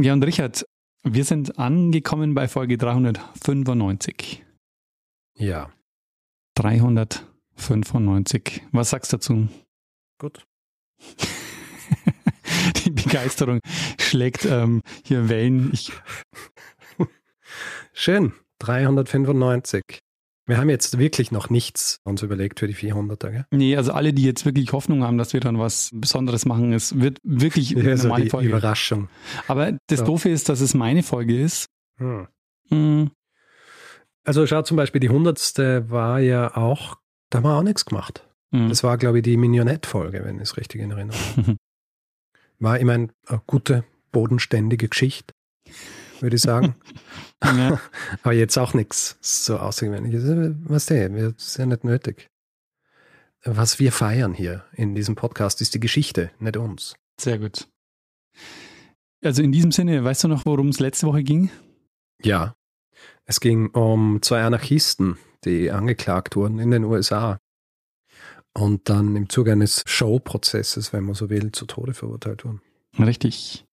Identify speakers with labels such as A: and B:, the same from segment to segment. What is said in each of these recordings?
A: Ja, und Richard, wir sind angekommen bei Folge 395.
B: Ja.
A: 395. Was sagst du dazu?
B: Gut.
A: Die Begeisterung schlägt ähm, hier Wellen. Ich
B: Schön. 395. Wir haben jetzt wirklich noch nichts uns überlegt für die 400er, gell?
A: Nee, also alle, die jetzt wirklich Hoffnung haben, dass wir dann was Besonderes machen, es wird wirklich
B: Ja, so die
A: Folge.
B: Überraschung.
A: Aber das
B: Ja.
A: Doofe ist, dass es meine Folge ist.
B: Hm.
A: Hm,
B: Also schau zum Beispiel, die 100. war ja auch, da haben wir auch nichts gemacht.
A: hm.
B: Das war, glaube ich, die Mignonette-Folge, wenn ich es richtig in Erinnerung habe. War, ich meine, eine gute, bodenständige Geschichte, würde ich sagen.
A: ja.
B: Aber jetzt auch nichts so außergewöhnliches. Was der, wir- ist ja nicht nötig. Was wir feiern hier in diesem Podcast ist die Geschichte, nicht uns.
A: Sehr gut. Also in diesem Sinne, weißt du noch, worum es letzte Woche ging?
B: Ja. Es ging um zwei Anarchisten, die angeklagt wurden in den USA und dann im Zuge eines Showprozesses, wenn man so will, zu Tode verurteilt wurden.
A: Richtig.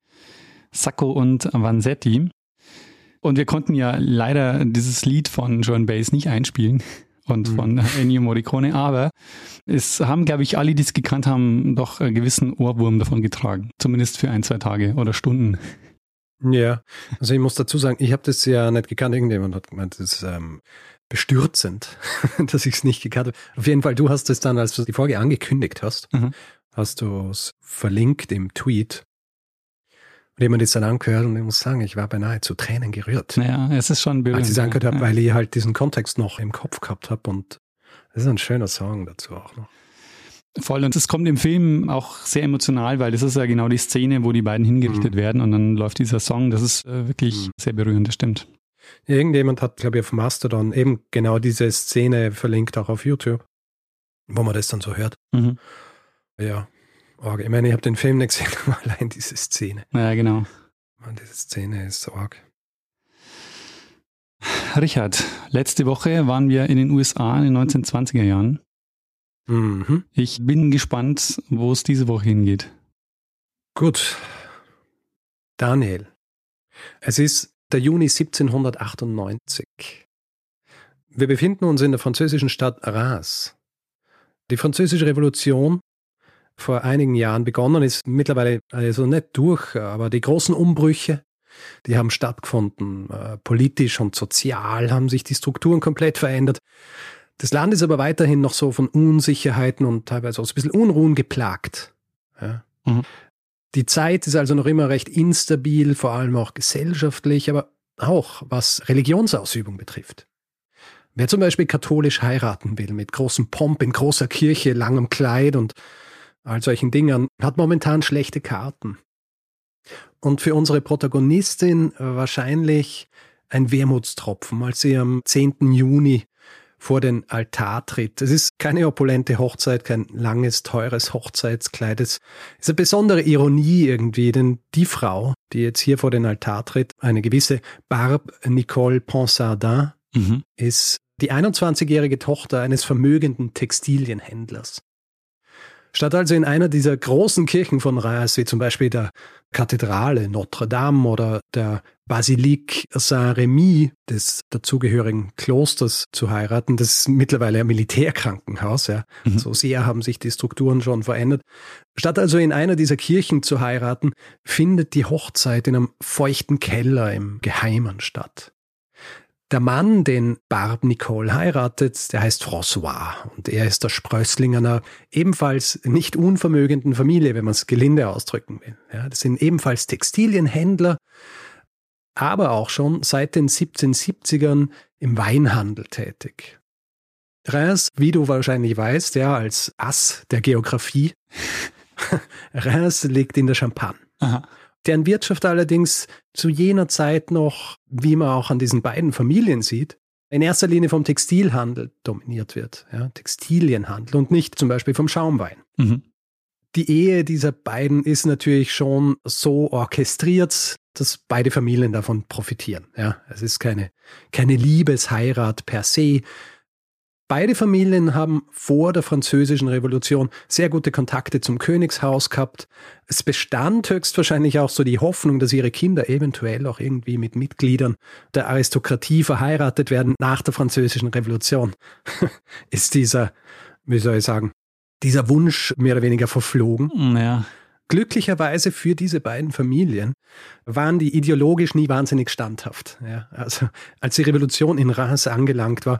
A: Sacco und Vanzetti. Und wir konnten ja leider dieses Lied von John Bass nicht einspielen und
B: Mhm.
A: von Ennio Morricone, aber es haben, glaube ich, alle, die es gekannt haben, doch einen gewissen Ohrwurm davon getragen. Zumindest für ein, zwei Tage oder Stunden.
B: Ja, also ich muss dazu sagen, ich habe das ja nicht gekannt. Irgendjemand hat gemeint, das ist ähm, bestürzend, dass ich es nicht gekannt habe. Auf jeden Fall, du hast es dann, als du die Folge angekündigt hast,
A: Mhm.
B: hast du es verlinkt im Tweet. Und jemand ist dann angehört und ich muss sagen, ich war beinahe zu Tränen gerührt.
A: Naja, es ist schon berührend.
B: als ich es angehört habe,
A: ja.
B: weil ich halt diesen Kontext noch im Kopf gehabt habe und das ist ein schöner Song dazu auch noch.
A: Voll. Und es kommt im Film auch sehr emotional, weil das ist ja genau die Szene, wo die beiden hingerichtet
B: Mhm.
A: werden und dann läuft dieser Song. Das ist äh, wirklich
B: Mhm.
A: sehr berührend, das stimmt.
B: Irgendjemand hat, glaube ich, auf Mastodon eben genau diese Szene verlinkt, auch auf YouTube, wo man das dann so hört.
A: Mhm.
B: Ja, arg. Ich meine, ich habe den Film nicht gesehen, aber allein diese Szene.
A: Naja, genau.
B: Mann, diese Szene ist so arg.
A: Richard, letzte Woche waren wir in den USA in den 1920er Jahren.
B: Mhm.
A: Ich bin gespannt, wo es diese Woche hingeht.
B: Gut. Daniel. Es ist der Juni 1798. Wir befinden uns in der französischen Stadt Reims. Die französische Revolution vor einigen Jahren begonnen ist mittlerweile also nicht durch, aber die großen Umbrüche, die haben stattgefunden. Äh, Politisch und sozial haben sich die Strukturen komplett verändert. Das Land ist aber weiterhin noch so von Unsicherheiten und teilweise auch so ein bisschen Unruhen geplagt. Ja.
A: Mhm.
B: Die Zeit ist also noch immer recht instabil, vor allem auch gesellschaftlich, aber auch was Religionsausübung betrifft. Wer zum Beispiel katholisch heiraten will, mit großem Pomp in großer Kirche, langem Kleid und all solchen Dingen, hat momentan schlechte Karten. Und für unsere Protagonistin wahrscheinlich ein Wermutstropfen, als sie am 10. Juni vor den Altar tritt. Es ist keine opulente Hochzeit, kein langes, teures Hochzeitskleid. Es ist eine besondere Ironie irgendwie, denn die Frau, die jetzt hier vor den Altar tritt, eine gewisse Barbe Nicole Ponsardin,
A: Mhm.
B: ist die 21-jährige Tochter eines vermögenden Textilienhändlers. Statt also in einer dieser großen Kirchen von Reims, wie zum Beispiel der Kathedrale Notre Dame oder der Basilique Saint-Remy des dazugehörigen Klosters zu heiraten, das ist mittlerweile ein Militärkrankenhaus, ja.
A: Mhm.
B: So sehr haben sich die Strukturen schon verändert. Statt also in einer dieser Kirchen zu heiraten, findet die Hochzeit in einem feuchten Keller im Geheimen statt. Der Mann, den Barbe Nicole heiratet, der heißt François und er ist der Sprössling einer ebenfalls nicht unvermögenden Familie, wenn man es gelinde ausdrücken will. Ja, das sind ebenfalls Textilienhändler, aber auch schon seit den 1770ern im Weinhandel tätig. Reims, wie du wahrscheinlich weißt, ja, als Ass der Geografie, Reims liegt in der Champagne.
A: Aha.
B: Deren Wirtschaft allerdings zu jener Zeit noch, wie man auch an diesen beiden Familien sieht, in erster Linie vom Textilhandel dominiert wird, ja, Textilienhandel und nicht zum Beispiel vom Schaumwein. Mhm. Die Ehe dieser beiden ist natürlich schon so orchestriert, dass beide Familien davon profitieren. Ja, es ist keine, keine Liebesheirat per se, Beide Familien haben vor der Französischen Revolution sehr gute Kontakte zum Königshaus gehabt. Es bestand höchstwahrscheinlich auch so die Hoffnung, dass ihre Kinder eventuell auch irgendwie mit Mitgliedern der Aristokratie verheiratet werden nach der Französischen Revolution. Ist dieser, wie soll ich sagen, dieser Wunsch mehr oder weniger verflogen.
A: Ja.
B: Glücklicherweise für diese beiden Familien waren die ideologisch nie wahnsinnig standhaft. Ja, also als die Revolution in Reims angelangt war,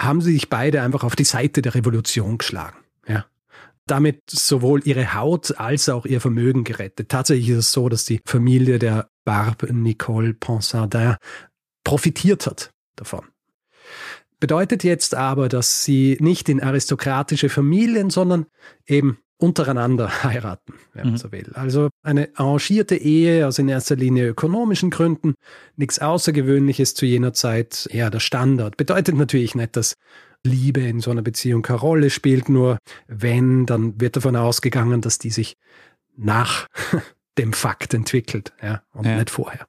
B: haben sie sich beide einfach auf die Seite der Revolution geschlagen. Ja. Damit sowohl ihre Haut als auch ihr Vermögen gerettet. Tatsächlich ist es so, dass die Familie der Barbe Nicole Ponsardin profitiert hat davon. Bedeutet jetzt aber, dass sie nicht in aristokratische Familien, sondern eben untereinander heiraten, wenn man mhm. so will. Also eine arrangierte Ehe aus in erster Linie ökonomischen Gründen, nichts Außergewöhnliches zu jener Zeit, eher der Standard. Bedeutet natürlich nicht, dass Liebe in so einer Beziehung keine Rolle spielt, nur wenn, dann wird davon ausgegangen, dass die sich nach dem Fakt entwickelt, ja, und ja. nicht vorher.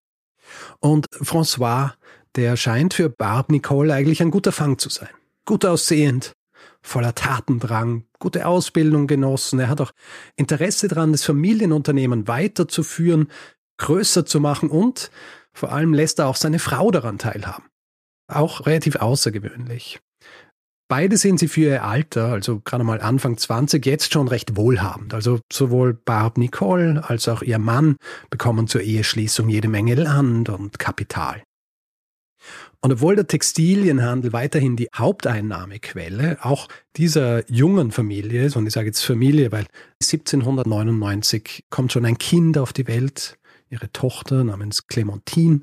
B: Und François, der scheint für Barb Nicole eigentlich ein guter Fang zu sein. Gut aussehend, voller Tatendrang, gute Ausbildung genossen. Er hat auch Interesse daran, das Familienunternehmen weiterzuführen, größer zu machen und vor allem lässt er auch seine Frau daran teilhaben. Auch relativ außergewöhnlich. Beide sind sie für ihr Alter, also gerade mal Anfang 20, jetzt schon recht wohlhabend. Also sowohl Barb Nicole als auch ihr Mann bekommen zur Eheschließung jede Menge Land und Kapital. Und obwohl der Textilienhandel weiterhin die Haupteinnahmequelle auch dieser jungen Familie ist, und ich sage jetzt Familie, weil 1799 kommt schon ein Kind auf die Welt, ihre Tochter namens Clementine.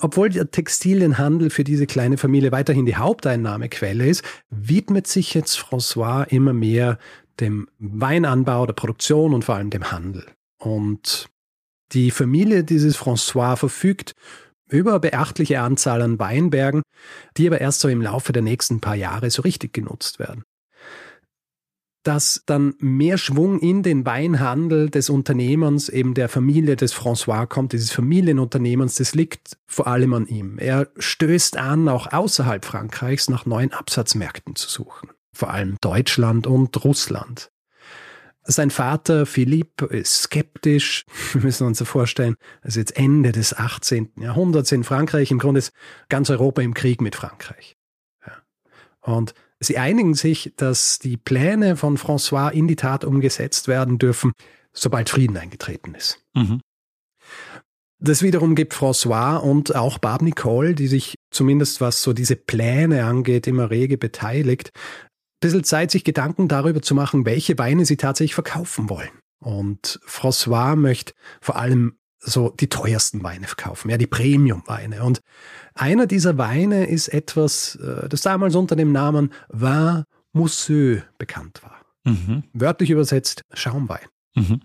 B: Obwohl der Textilienhandel für diese kleine Familie weiterhin die Haupteinnahmequelle ist, widmet sich jetzt François immer mehr dem Weinanbau, der Produktion und vor allem dem Handel. Und die Familie dieses François verfügt über beachtliche Anzahl an Weinbergen, die aber erst so im Laufe der nächsten paar Jahre so richtig genutzt werden. Dass dann mehr Schwung in den Weinhandel des Unternehmens, eben der Familie des François kommt, dieses Familienunternehmens, das liegt vor allem an ihm. Er stößt an, auch außerhalb Frankreichs nach neuen Absatzmärkten zu suchen. Vor allem Deutschland und Russland. Sein Vater Philipp ist skeptisch. Wir müssen uns vorstellen, also jetzt Ende des 18. Jahrhunderts in Frankreich. Im Grunde ist ganz Europa im Krieg mit Frankreich. Ja. Und sie einigen sich, dass die Pläne von François in die Tat umgesetzt werden dürfen, sobald Frieden eingetreten ist. Mhm. Das wiederum gibt François und auch Barb Nicole, die sich zumindest was so diese Pläne angeht, immer rege beteiligt, bisschen Zeit, sich Gedanken darüber zu machen, welche Weine sie tatsächlich verkaufen wollen. Und François möchte vor allem so die teuersten Weine verkaufen, ja, die Premium-Weine. Und einer dieser Weine ist etwas, äh, das damals unter dem Namen Vin Mousseux bekannt war. Mhm. Wörtlich übersetzt Schaumwein. Mhm.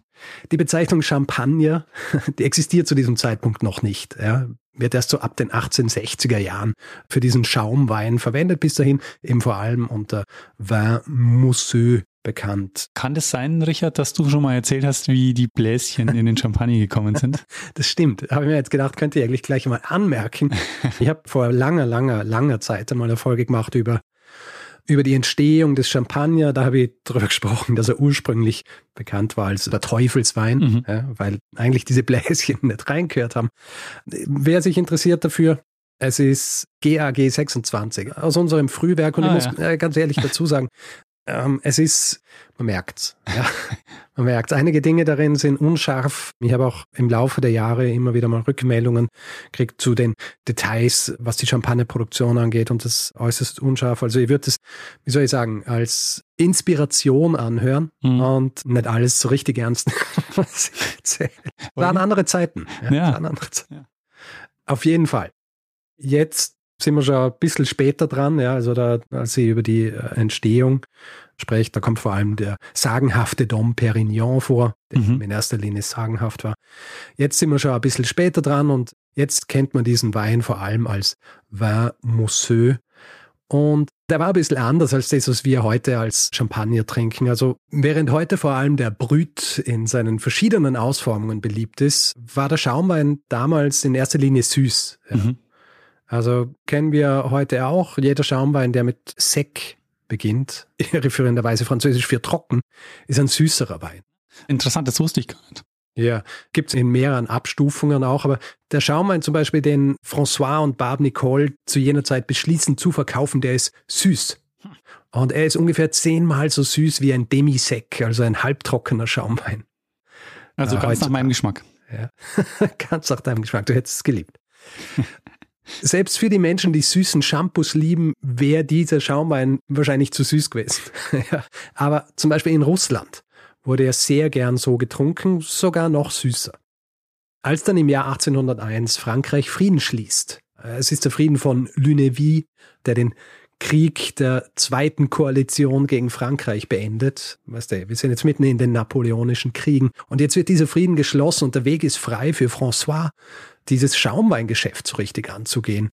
B: Die Bezeichnung Champagner, die existiert zu diesem Zeitpunkt noch nicht. Ja wird erst so ab den 1860er Jahren für diesen Schaumwein verwendet, bis dahin eben vor allem unter Vin Mousseux bekannt.
A: Kann das sein, Richard, dass du schon mal erzählt hast, wie die Bläschen in den Champagner gekommen sind?
B: Das stimmt. Habe ich mir jetzt gedacht, könnte ich eigentlich gleich mal anmerken. Ich habe vor langer, langer, langer Zeit einmal eine Folge gemacht über über die Entstehung des Champagner, da habe ich darüber gesprochen, dass er ursprünglich bekannt war als der Teufelswein, mhm. ja, weil eigentlich diese Bläschen nicht reingehört haben. Wer sich interessiert dafür, es ist GAG 26 aus unserem Frühwerk und ah, ich muss ja. ganz ehrlich dazu sagen, ähm, es ist, man merkt's. Ja. Man merkt, einige Dinge darin sind unscharf. Ich habe auch im Laufe der Jahre immer wieder mal Rückmeldungen gekriegt zu den Details, was die Champagnerproduktion angeht und das äußerst unscharf. Also ich würde es, wie soll ich sagen, als Inspiration anhören mhm. und nicht alles so richtig ernst was ich erzähle. Waren andere Zeiten. Ja, ja. Waren andere Zeiten. Ja. Auf jeden Fall. Jetzt sind wir schon ein bisschen später dran, ja, also da, als sie über die äh, Entstehung spricht, da kommt vor allem der sagenhafte Dom Perignon vor, der
A: Mhm.
B: in erster Linie sagenhaft war. Jetzt sind wir schon ein bisschen später dran und jetzt kennt man diesen Wein vor allem als Vin Mousseux. Und der war ein bisschen anders als das, was wir heute als Champagner trinken. Also während heute vor allem der Brüt in seinen verschiedenen Ausformungen beliebt ist, war der Schaumwein damals in erster Linie süß. Ja.
A: Mhm.
B: Also kennen wir heute auch. Jeder Schaumwein, der mit Sec beginnt, irreführenderweise französisch für trocken, ist ein süßerer Wein.
A: Interessant, das wusste ich gar nicht.
B: Ja, gibt's in mehreren Abstufungen auch, aber der Schaumwein zum Beispiel, den François und Barbe Nicole zu jener Zeit beschließen zu verkaufen, der ist süß. Und er ist ungefähr zehnmal so süß wie ein Demi-Sec, also ein halbtrockener Schaumwein.
A: Also
B: Ja,
A: ganz nach
B: heutzutage.
A: meinem Geschmack.
B: Ja. Ganz nach deinem Geschmack, du hättest es geliebt. Selbst für die Menschen, die süßen Shampoos lieben, wäre dieser Schaumwein wahrscheinlich zu süß gewesen. Aber zum Beispiel in Russland wurde er sehr gern so getrunken, sogar noch süßer. Als dann im Jahr 1801 Frankreich Frieden schließt, äh, es ist der Frieden von Lunéville, der den Krieg der zweiten Koalition gegen Frankreich beendet. Weißt du, wir sind jetzt mitten in den napoleonischen Kriegen und jetzt wird dieser Frieden geschlossen und der Weg ist frei für François, dieses Schaumweingeschäft so richtig anzugehen.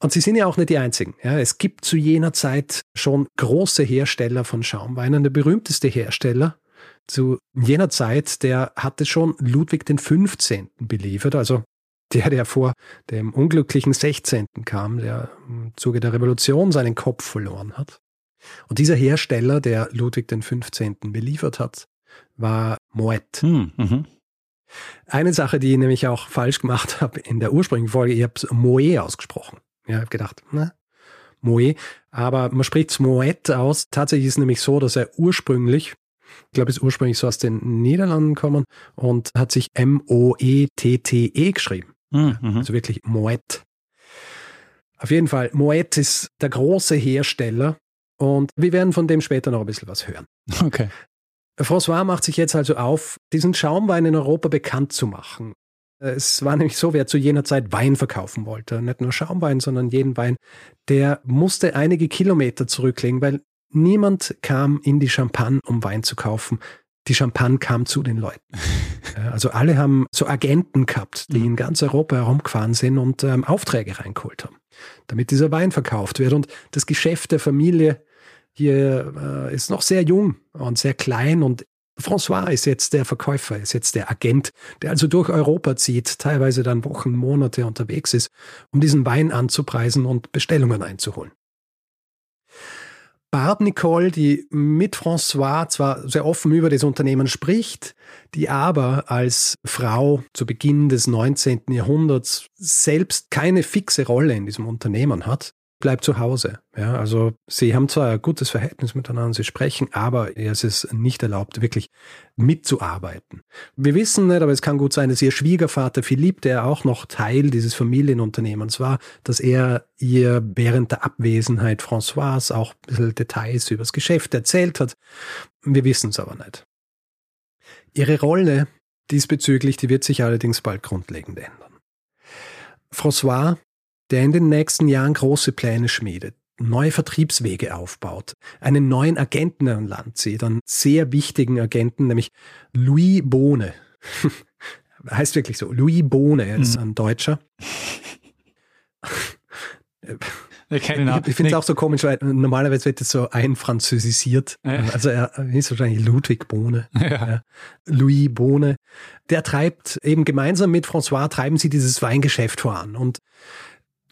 B: Und sie sind ja auch nicht die einzigen. Ja, es gibt zu jener Zeit schon große Hersteller von Schaumweinen. Der berühmteste Hersteller zu jener Zeit, der hatte schon Ludwig den 15. beliefert, also der, der vor dem unglücklichen 16. kam, der im Zuge der Revolution seinen Kopf verloren hat. Und dieser Hersteller, der Ludwig den 15. beliefert hat, war Moet.
A: Hm, mhm.
B: Eine Sache, die ich nämlich auch falsch gemacht habe in der ursprünglichen Folge, ich habe es Moe ausgesprochen. Ja, ich habe gedacht, ne? Moe. Aber man spricht es Moet aus. Tatsächlich ist es nämlich so, dass er ursprünglich, ich glaube, es ist ursprünglich so aus den Niederlanden gekommen und hat sich M-O-E-T-T-E geschrieben.
A: Hm, mhm.
B: Also wirklich Moet. Auf jeden Fall, Moet ist der große Hersteller und wir werden von dem später noch ein bisschen was hören.
A: Okay.
B: François macht sich jetzt also auf, diesen Schaumwein in Europa bekannt zu machen. Es war nämlich so, wer zu jener Zeit Wein verkaufen wollte, nicht nur Schaumwein, sondern jeden Wein, der musste einige Kilometer zurücklegen, weil niemand kam in die Champagne, um Wein zu kaufen. Die Champagne kam zu den Leuten. Also alle haben so Agenten gehabt, die in ganz Europa herumgefahren sind und ähm, Aufträge reingeholt haben, damit dieser Wein verkauft wird. Und das Geschäft der Familie hier äh, ist noch sehr jung und sehr klein und François ist jetzt der Verkäufer, ist jetzt der Agent, der also durch Europa zieht, teilweise dann Wochen, Monate unterwegs ist, um diesen Wein anzupreisen und Bestellungen einzuholen. Barbe Nicole, die mit François zwar sehr offen über das Unternehmen spricht, die aber als Frau zu Beginn des 19. Jahrhunderts selbst keine fixe Rolle in diesem Unternehmen hat, bleibt zu Hause. Ja, also sie haben zwar ein gutes Verhältnis miteinander, sie sprechen, aber es ist nicht erlaubt, wirklich mitzuarbeiten. Wir wissen nicht, aber es kann gut sein, dass ihr Schwiegervater Philipp, der auch noch Teil dieses Familienunternehmens war, dass er ihr während der Abwesenheit François auch ein bisschen Details über das Geschäft erzählt hat. Wir wissen es aber nicht. Ihre Rolle diesbezüglich, die wird sich allerdings bald grundlegend ändern. François der in den nächsten Jahren große Pläne schmiedet, neue Vertriebswege aufbaut, einen neuen Agenten an Land zieht, einen sehr wichtigen Agenten, nämlich Louis Bohne. heißt wirklich so, Louis Bohne, er ist
A: Mhm.
B: ein Deutscher.
A: Ich.
B: Ich, finde es auch so komisch, weil normalerweise wird es so einfranzösisiert.
A: Ja.
B: Also er ist wahrscheinlich Ludwig Bohne.
A: Ja.
B: Louis Bohne, der treibt eben gemeinsam mit François treiben sie dieses Weingeschäft voran und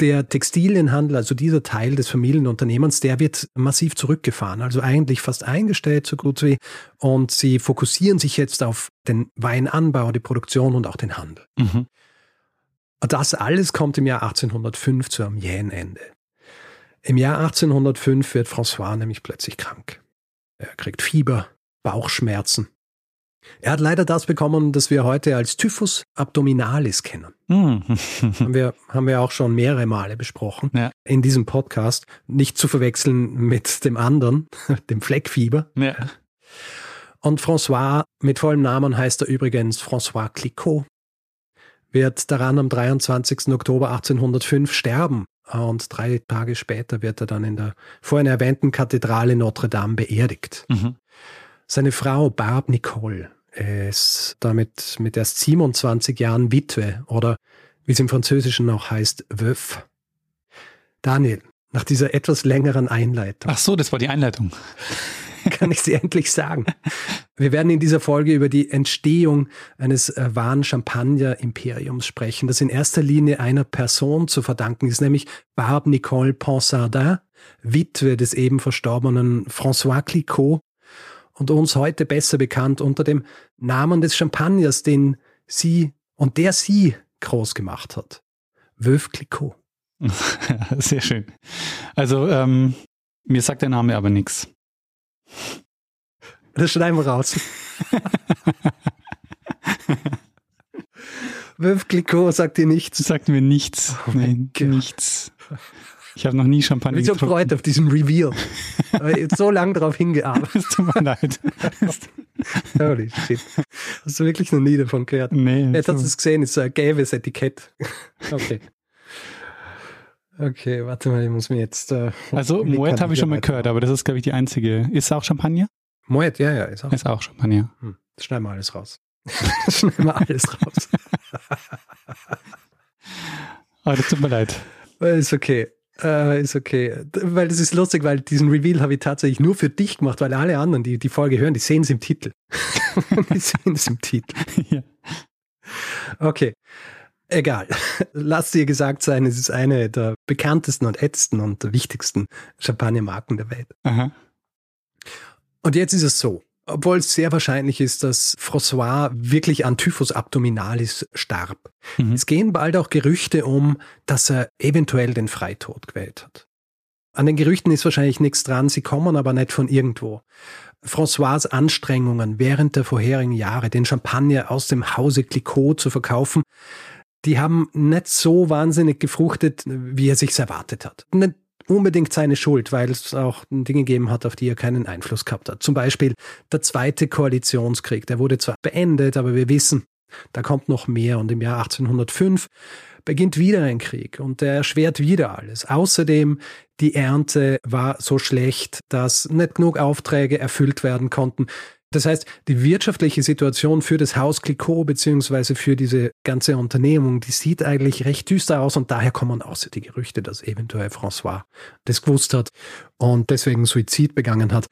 B: der Textilienhandel, also dieser Teil des Familienunternehmens, der wird massiv zurückgefahren, also eigentlich fast eingestellt, so gut wie. Und sie fokussieren sich jetzt auf den Weinanbau, die Produktion und auch den Handel.
A: Mhm.
B: Das alles kommt im Jahr 1805 zu einem jähen Ende. Im Jahr 1805 wird François nämlich plötzlich krank. Er kriegt Fieber, Bauchschmerzen. Er hat leider das bekommen, das wir heute als Typhus abdominalis kennen.
A: Mhm.
B: haben, wir, haben wir auch schon mehrere Male besprochen
A: Ja.
B: in diesem Podcast. Nicht zu verwechseln mit dem anderen, dem Fleckfieber.
A: ja.
B: Und François, mit vollem Namen heißt er übrigens François Clicquot, wird daran am 23. Oktober 1805 sterben und drei Tage später wird er dann in der vorhin erwähnten Kathedrale Notre Dame beerdigt. Mhm. Seine Frau Barb Nicole ist damit mit erst 27 Jahren Witwe oder wie es im Französischen noch heißt, Wöf. Daniel, nach dieser etwas längeren Einleitung.
A: Ach so, das war die Einleitung.
B: kann ich sie endlich sagen. Wir werden in dieser Folge über die Entstehung eines äh, wahren Champagner-Imperiums sprechen, das in erster Linie einer Person zu verdanken ist, nämlich Barbe Nicole Ponsardin, Witwe des eben verstorbenen François Clicquot und uns heute besser bekannt unter dem Namen des Champagners, den sie und der sie groß gemacht hat. Veuve Clicquot.
A: Sehr schön. Also, ähm, mir sagt der Name aber nichts.
B: Das schneiden wir raus. Veuve Clicquot sagt dir nichts.
A: Sagt mir nichts. Oh Nein, nichts. Ich habe noch nie Champagner
B: ich getrunken. Ich bin so freut auf diesen Reveal. so lange darauf hingearbeitet.
A: Es tut mir leid.
B: Holy shit. Hast du wirklich noch nie davon gehört?
A: Nee.
B: Jetzt hast du es gesehen, ist so ein gelbes Etikett. Okay. Okay, warte mal, ich muss mir jetzt. Äh,
A: also Moet habe ich schon mal gehört, aber das ist, glaube ich, die einzige. Ist es auch Champagner?
B: Moet, ja, ja,
A: ist auch. Ist auch Champagner. Hm,
B: das schneiden wir alles raus. schneiden wir alles raus.
A: aber das tut mir leid.
B: Ist okay. Äh, ist okay. Weil das ist lustig, weil diesen Reveal habe ich tatsächlich nur für dich gemacht, weil alle anderen, die die Folge hören, die sehen es im Titel. die sehen es im Titel. Ja. Okay. Egal. Lass dir gesagt sein, es ist eine der bekanntesten und ältesten und wichtigsten Champagnermarken der Welt. Aha. Und jetzt ist es so. Obwohl es sehr wahrscheinlich ist, dass François wirklich an Typhus abdominalis starb. Mhm. Es gehen bald auch Gerüchte um, dass er eventuell den Freitod gewählt hat. An den Gerüchten ist wahrscheinlich nichts dran, sie kommen aber nicht von irgendwo. François Anstrengungen während der vorherigen Jahre, den Champagner aus dem Hause Clicquot zu verkaufen, die haben nicht so wahnsinnig gefruchtet, wie er sich's erwartet hat. Nicht unbedingt seine Schuld, weil es auch Dinge gegeben hat, auf die er keinen Einfluss gehabt hat. Zum Beispiel der zweite Koalitionskrieg. Der wurde zwar beendet, aber wir wissen, da kommt noch mehr. Und im Jahr 1805 beginnt wieder ein Krieg und der erschwert wieder alles. Außerdem, die Ernte war so schlecht, dass nicht genug Aufträge erfüllt werden konnten. Das heißt, die wirtschaftliche Situation für das Haus Clicquot beziehungsweise für diese ganze Unternehmung, die sieht eigentlich recht düster aus und daher kommen auch die Gerüchte, dass eventuell François das gewusst hat und deswegen Suizid begangen hat.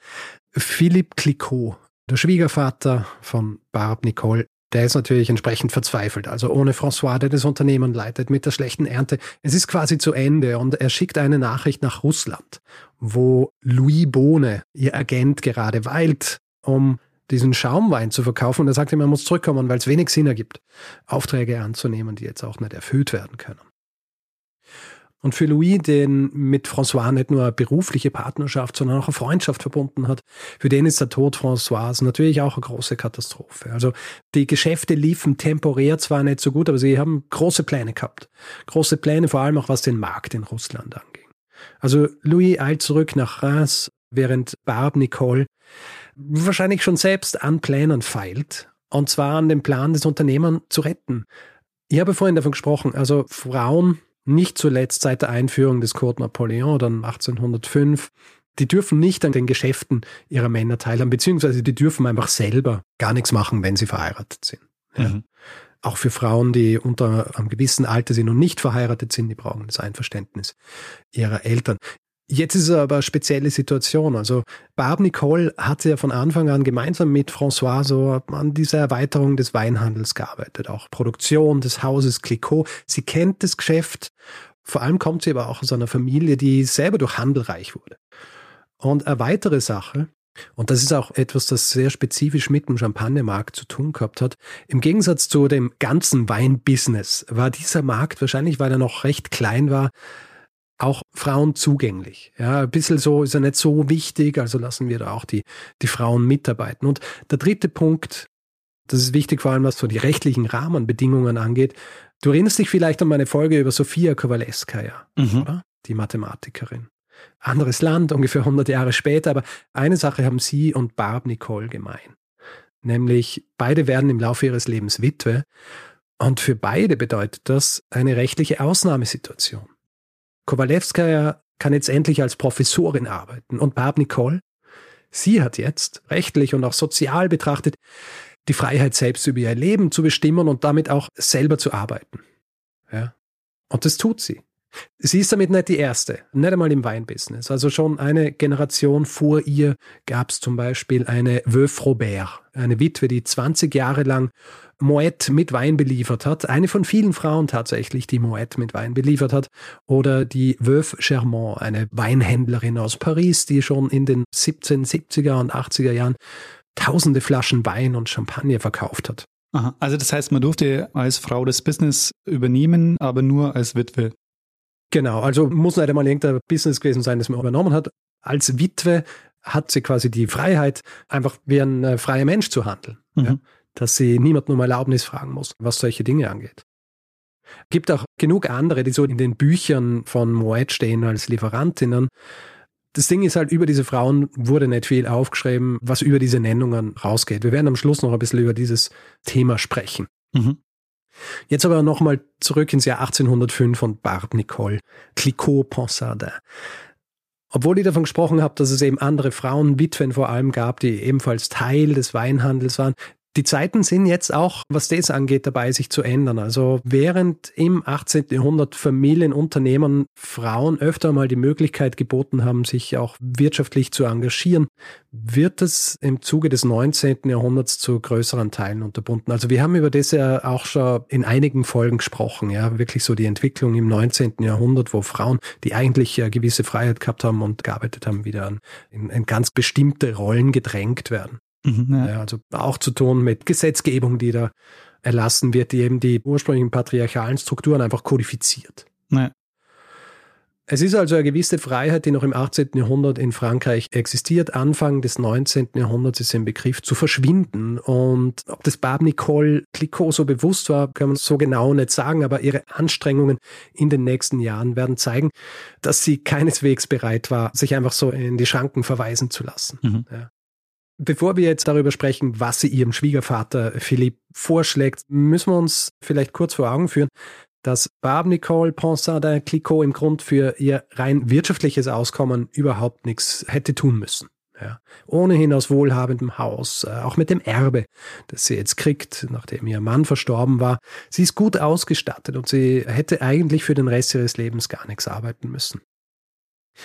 B: Philippe Clicquot, der Schwiegervater von Barb Nicole, der ist natürlich entsprechend verzweifelt. Also ohne François, der das Unternehmen leitet, mit der schlechten Ernte. Es ist quasi zu Ende und er schickt eine Nachricht nach Russland, wo Louis Bohne, ihr Agent, gerade weilt, um diesen Schaumwein zu verkaufen. Und er sagte, man muss zurückkommen, weil es wenig Sinn ergibt, Aufträge anzunehmen, die jetzt auch nicht erfüllt werden können. Und für Louis, den mit François nicht nur eine berufliche Partnerschaft, sondern auch eine Freundschaft verbunden hat, für den ist der Tod François natürlich auch eine große Katastrophe. Also die Geschäfte liefen temporär zwar nicht so gut, aber sie haben große Pläne gehabt. Große Pläne, vor allem auch was den Markt in Russland anging. Also Louis eilt zurück nach Reims, während Barb Nicole wahrscheinlich schon selbst an Plänen feilt. Und zwar an dem Plan, das Unternehmen zu retten. Ich habe vorhin davon gesprochen, also Frauen, nicht zuletzt seit der Einführung des Code Napoleon dann 1805, die dürfen nicht an den Geschäften ihrer Männer teilhaben, beziehungsweise die dürfen einfach selber gar nichts machen, wenn sie verheiratet sind. Ja. Mhm. Auch für Frauen, die unter einem gewissen Alter sind und nicht verheiratet sind, die brauchen das Einverständnis ihrer Eltern. Jetzt ist es aber eine spezielle Situation. Also Barb Nicole hat ja von Anfang an gemeinsam mit François so an dieser Erweiterung des Weinhandels gearbeitet. Auch Produktion des Hauses Clicquot. Sie kennt das Geschäft. Vor allem kommt sie aber auch aus einer Familie, die selber durch Handel reich wurde. Und eine weitere Sache, und das ist auch etwas, das sehr spezifisch mit dem Champagnermarkt zu tun gehabt hat. Im Gegensatz zu dem ganzen Weinbusiness war dieser Markt wahrscheinlich, weil er noch recht klein war, auch Frauen zugänglich. Ja, ein bisschen so ist er nicht so wichtig, also lassen wir da auch die, die Frauen mitarbeiten. Und der dritte Punkt, das ist wichtig, vor allem was so die rechtlichen Rahmenbedingungen angeht. Du erinnerst dich vielleicht an meine Folge über Sofia Kowaleska, mhm. oder? Die Mathematikerin. Anderes Land, ungefähr 100 Jahre später, aber eine Sache haben sie und Barb Nicole gemein. Nämlich, beide werden im Laufe ihres Lebens Witwe und für beide bedeutet das eine rechtliche Ausnahmesituation. Kowalewskaja kann jetzt endlich als Professorin arbeiten und Barb Nicole, sie hat jetzt rechtlich und auch sozial betrachtet die Freiheit, selbst über ihr Leben zu bestimmen und damit auch selber zu arbeiten. Ja. Und das tut sie. Sie ist damit nicht die erste, nicht einmal im Weinbusiness. Also schon eine Generation vor ihr gab es zum Beispiel eine Veuve Robert, eine Witwe, die 20 Jahre lang Moet mit Wein beliefert hat. Eine von vielen Frauen tatsächlich, die Moet mit Wein beliefert hat. Oder die Veuve Germont, eine Weinhändlerin aus Paris, die schon in den 1770er und 80er Jahren tausende Flaschen Wein und Champagner verkauft hat.
A: Aha. Also das heißt, man durfte als Frau das Business übernehmen, aber nur als Witwe.
B: Genau, also muss nicht einmal irgendein Business gewesen sein, das man übernommen hat. Als Witwe hat sie quasi die Freiheit, einfach wie ein äh, freier Mensch zu handeln. Mhm. Ja? Dass sie niemanden um Erlaubnis fragen muss, was solche Dinge angeht. Gibt auch genug andere, die so in den Büchern von Moet stehen als Lieferantinnen. Das Ding ist halt, über diese Frauen wurde nicht viel aufgeschrieben, was über diese Nennungen rausgeht. Wir werden am Schluss noch ein bisschen über dieses Thema sprechen. Mhm. Jetzt aber nochmal zurück ins Jahr 1805 und Barbe Nicole, Clicquot Ponsardin. Obwohl ich davon gesprochen habe, dass es eben andere Frauen, Witwen vor allem gab, die ebenfalls Teil des Weinhandels waren, die Zeiten sind jetzt auch, was das angeht, dabei, sich zu ändern. Also während im 18. Jahrhundert Familienunternehmen Frauen öfter mal die Möglichkeit geboten haben, sich auch wirtschaftlich zu engagieren, wird es im Zuge des 19. Jahrhunderts zu größeren Teilen unterbunden. Also wir haben über das ja auch schon in einigen Folgen gesprochen, ja, wirklich so die Entwicklung im 19. Jahrhundert, wo Frauen, die eigentlich ja gewisse Freiheit gehabt haben und gearbeitet haben, wieder in, in ganz bestimmte Rollen gedrängt werden. Mhm, ja. Ja, also auch zu tun mit Gesetzgebung, die da erlassen wird, die eben die ursprünglichen patriarchalen Strukturen einfach kodifiziert. Ja. Es ist also eine gewisse Freiheit, die noch im 18. Jahrhundert in Frankreich existiert. Anfang des 19. Jahrhunderts ist im Begriff zu verschwinden. Und ob das Barbe Nicole Clicquot so bewusst war, kann man so genau nicht sagen. Aber ihre Anstrengungen in den nächsten Jahren werden zeigen, dass sie keineswegs bereit war, sich einfach so in die Schranken verweisen zu lassen. Mhm. Ja. Bevor wir jetzt darüber sprechen, was sie ihrem Schwiegervater Philipp vorschlägt, müssen wir uns vielleicht kurz vor Augen führen, dass Barbe Nicole Ponsardin Clicquot im Grund für ihr rein wirtschaftliches Auskommen überhaupt nichts hätte tun müssen. Ja. Ohnehin aus wohlhabendem Haus, äh, auch mit dem Erbe, das sie jetzt kriegt, nachdem ihr Mann verstorben war. Sie ist gut ausgestattet und sie hätte eigentlich für den Rest ihres Lebens gar nichts arbeiten müssen.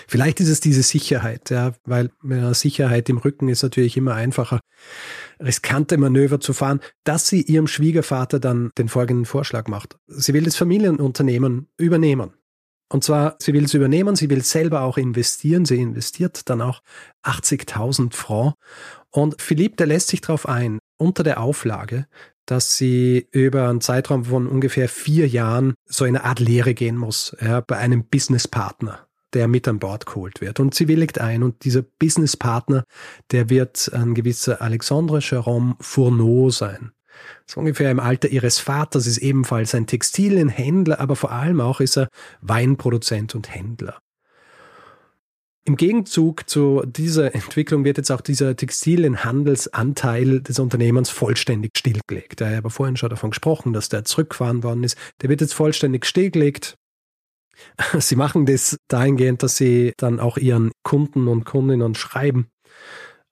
B: Vielleicht ist es diese Sicherheit, ja, weil mit Sicherheit im Rücken ist natürlich immer einfacher, riskante Manöver zu fahren, dass sie ihrem Schwiegervater dann den folgenden Vorschlag macht. Sie will das Familienunternehmen übernehmen. Und zwar, sie will es übernehmen, sie will selber auch investieren, sie investiert dann auch 80.000 Francs. Und Philipp, der lässt sich darauf ein, unter der Auflage, dass sie über einen Zeitraum von ungefähr vier Jahren so eine Art Lehre gehen muss, ja, bei einem Businesspartner der mit an Bord geholt wird. Und sie willigt ein und dieser Businesspartner, der wird ein gewisser Alexandre Jérôme Fourneau sein. So ungefähr im Alter ihres Vaters ist ebenfalls ein Textilienhändler, aber vor allem auch ist er Weinproduzent und Händler. Im Gegenzug zu dieser Entwicklung wird jetzt auch dieser Textilienhandelsanteil des Unternehmens vollständig stillgelegt. Ich habe vorhin schon davon gesprochen, dass der zurückgefahren worden ist. Der wird jetzt vollständig stillgelegt. Sie machen das dahingehend, dass sie dann auch ihren Kunden und Kundinnen schreiben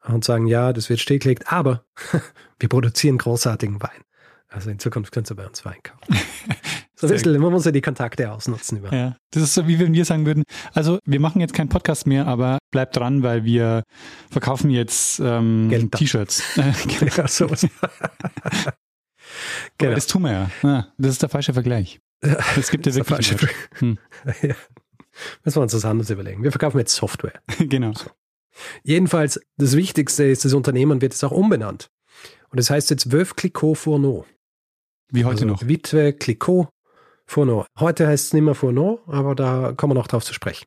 B: und sagen, ja, das wird stillgelegt, aber wir produzieren großartigen Wein. Also in Zukunft könnt ihr bei uns Wein kaufen. So ein bisschen, man muss ja die Kontakte ausnutzen. Über.
A: Ja, das ist so, wie wenn wir sagen würden, also wir machen jetzt keinen Podcast mehr, aber bleibt dran, weil wir verkaufen jetzt ähm, T-Shirts. ja, sowas. genau. Das tun wir ja. ja. Das ist der falsche Vergleich. Es gibt ja wirklich. Hm.
B: ja. Müssen wir uns was anderes überlegen. Wir verkaufen jetzt Software.
A: genau. So.
B: Jedenfalls, das Wichtigste ist, das Unternehmen wird jetzt auch umbenannt. Und das heißt jetzt Veuve Clicquot Fourneau.
A: Wie heute also noch?
B: Witwe Clicquot Fourneau. Heute heißt es nicht mehr Fourneau, aber da kommen wir noch drauf zu sprechen.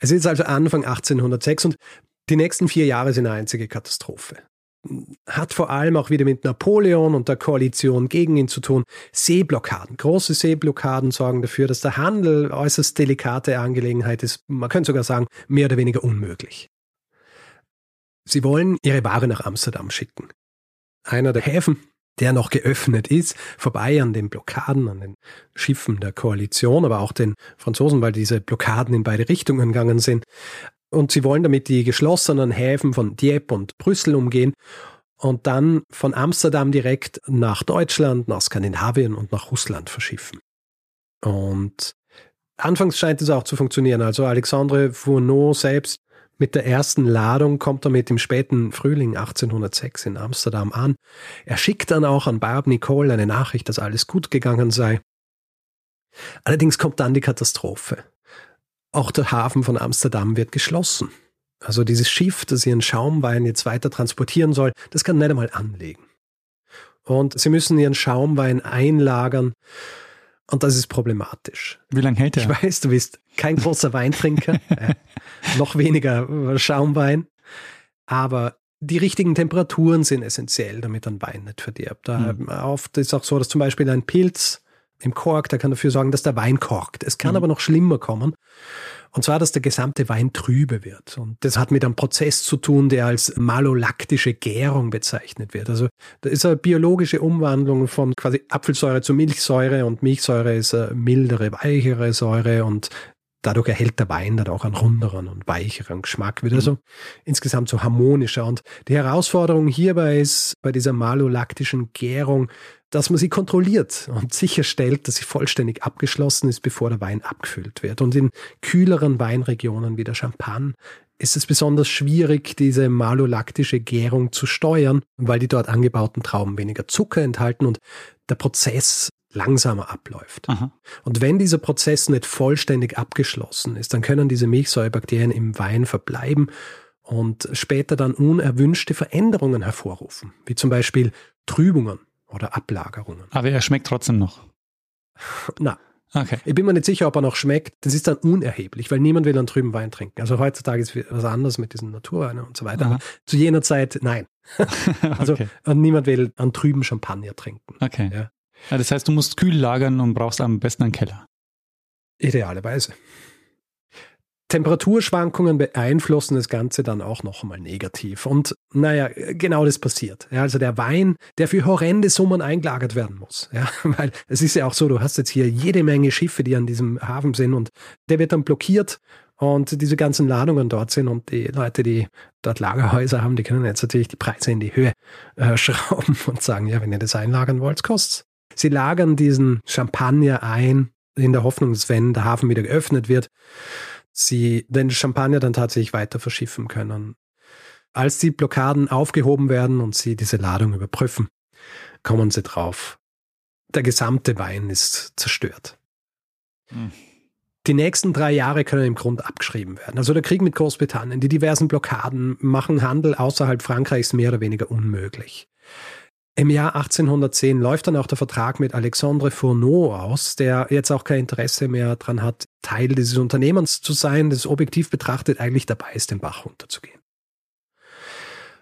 B: es ist also Anfang 1806 und die nächsten vier Jahre sind eine einzige Katastrophe hat vor allem auch wieder mit Napoleon und der Koalition gegen ihn zu tun. Seeblockaden, große Seeblockaden sorgen dafür, dass der Handel äußerst delikate Angelegenheit ist. Man könnte sogar sagen, mehr oder weniger unmöglich. Sie wollen ihre Ware nach Amsterdam schicken. Einer der Häfen, der noch geöffnet ist, vorbei an den Blockaden, an den Schiffen der Koalition, aber auch den Franzosen, weil diese Blockaden in beide Richtungen gegangen sind. Und sie wollen damit die geschlossenen Häfen von Dieppe und Brüssel umgehen und dann von Amsterdam direkt nach Deutschland, nach Skandinavien und nach Russland verschiffen. Und anfangs scheint es auch zu funktionieren. Also Alexandre Fourneau selbst mit der ersten Ladung kommt er mit dem späten Frühling 1806 in Amsterdam an. Er schickt dann auch an Barb Nicole eine Nachricht, dass alles gut gegangen sei. Allerdings kommt dann die Katastrophe. Auch der Hafen von Amsterdam wird geschlossen. Also dieses Schiff, das ihren Schaumwein jetzt weiter transportieren soll, das kann nicht einmal anlegen. Und sie müssen ihren Schaumwein einlagern. Und das ist problematisch.
A: Wie lange hält er?
B: Ich weiß, du bist kein großer Weintrinker, äh, noch weniger Schaumwein. Aber die richtigen Temperaturen sind essentiell, damit ein Wein nicht verdirbt. Da mhm. Oft ist auch so, dass zum Beispiel ein Pilz im Kork, der kann dafür sorgen, dass der Wein korkt. Es kann mhm. aber noch schlimmer kommen. Und zwar, dass der gesamte Wein trübe wird. Und das hat mit einem Prozess zu tun, der als malolaktische Gärung bezeichnet wird. Also da ist eine biologische Umwandlung von quasi Apfelsäure zu Milchsäure und Milchsäure ist eine mildere, weichere Säure und dadurch erhält der Wein dann auch einen runderen und weicheren Geschmack, wird also mhm. insgesamt so harmonischer. Und die Herausforderung hierbei ist bei dieser malolaktischen Gärung, dass man sie kontrolliert und sicherstellt, dass sie vollständig abgeschlossen ist, bevor der Wein abgefüllt wird. Und in kühleren Weinregionen wie der Champagne ist es besonders schwierig, diese malolaktische Gärung zu steuern, weil die dort angebauten Trauben weniger Zucker enthalten und der Prozess langsamer abläuft. Aha. Und wenn dieser Prozess nicht vollständig abgeschlossen ist, dann können diese Milchsäurebakterien im Wein verbleiben und später dann unerwünschte Veränderungen hervorrufen, wie zum Beispiel Trübungen oder Ablagerungen.
A: Aber er schmeckt trotzdem noch.
B: Na. Okay. Ich bin mir nicht sicher, ob er noch schmeckt. Das ist dann unerheblich, weil niemand will einen trüben Wein trinken. Also heutzutage ist was anderes mit diesen Naturweinen und so weiter. Aber zu jener Zeit, nein. also okay. niemand will einen trüben Champagner trinken.
A: Okay. Ja. Ja, das heißt, du musst kühl lagern und brauchst am besten einen Keller.
B: Idealerweise. Temperaturschwankungen beeinflussen das Ganze dann auch noch einmal negativ. Und naja, genau das passiert. Ja, also der Wein, der für horrende Summen eingelagert werden muss. Ja, weil es ist ja auch so, du hast jetzt hier jede Menge Schiffe, die an diesem Hafen sind und der wird dann blockiert und diese ganzen Ladungen dort sind und die Leute, die dort Lagerhäuser haben, die können jetzt natürlich die Preise in die Höhe äh, schrauben und sagen, ja, wenn ihr das einlagern wollt, kostet's. Sie lagern diesen Champagner ein in der Hoffnung, dass wenn der Hafen wieder geöffnet wird, sie den Champagner dann tatsächlich weiter verschiffen können. Als die Blockaden aufgehoben werden und sie diese Ladung überprüfen, kommen sie drauf. Der gesamte Wein ist zerstört. Hm. Die nächsten drei Jahre können im Grunde abgeschrieben werden. Also der Krieg mit Großbritannien, die diversen Blockaden machen Handel außerhalb Frankreichs mehr oder weniger unmöglich. Im Jahr 1810 läuft dann auch der Vertrag mit Alexandre Fourneau aus, der jetzt auch kein Interesse mehr daran hat, Teil dieses Unternehmens zu sein, das objektiv betrachtet eigentlich dabei ist, den Bach runterzugehen.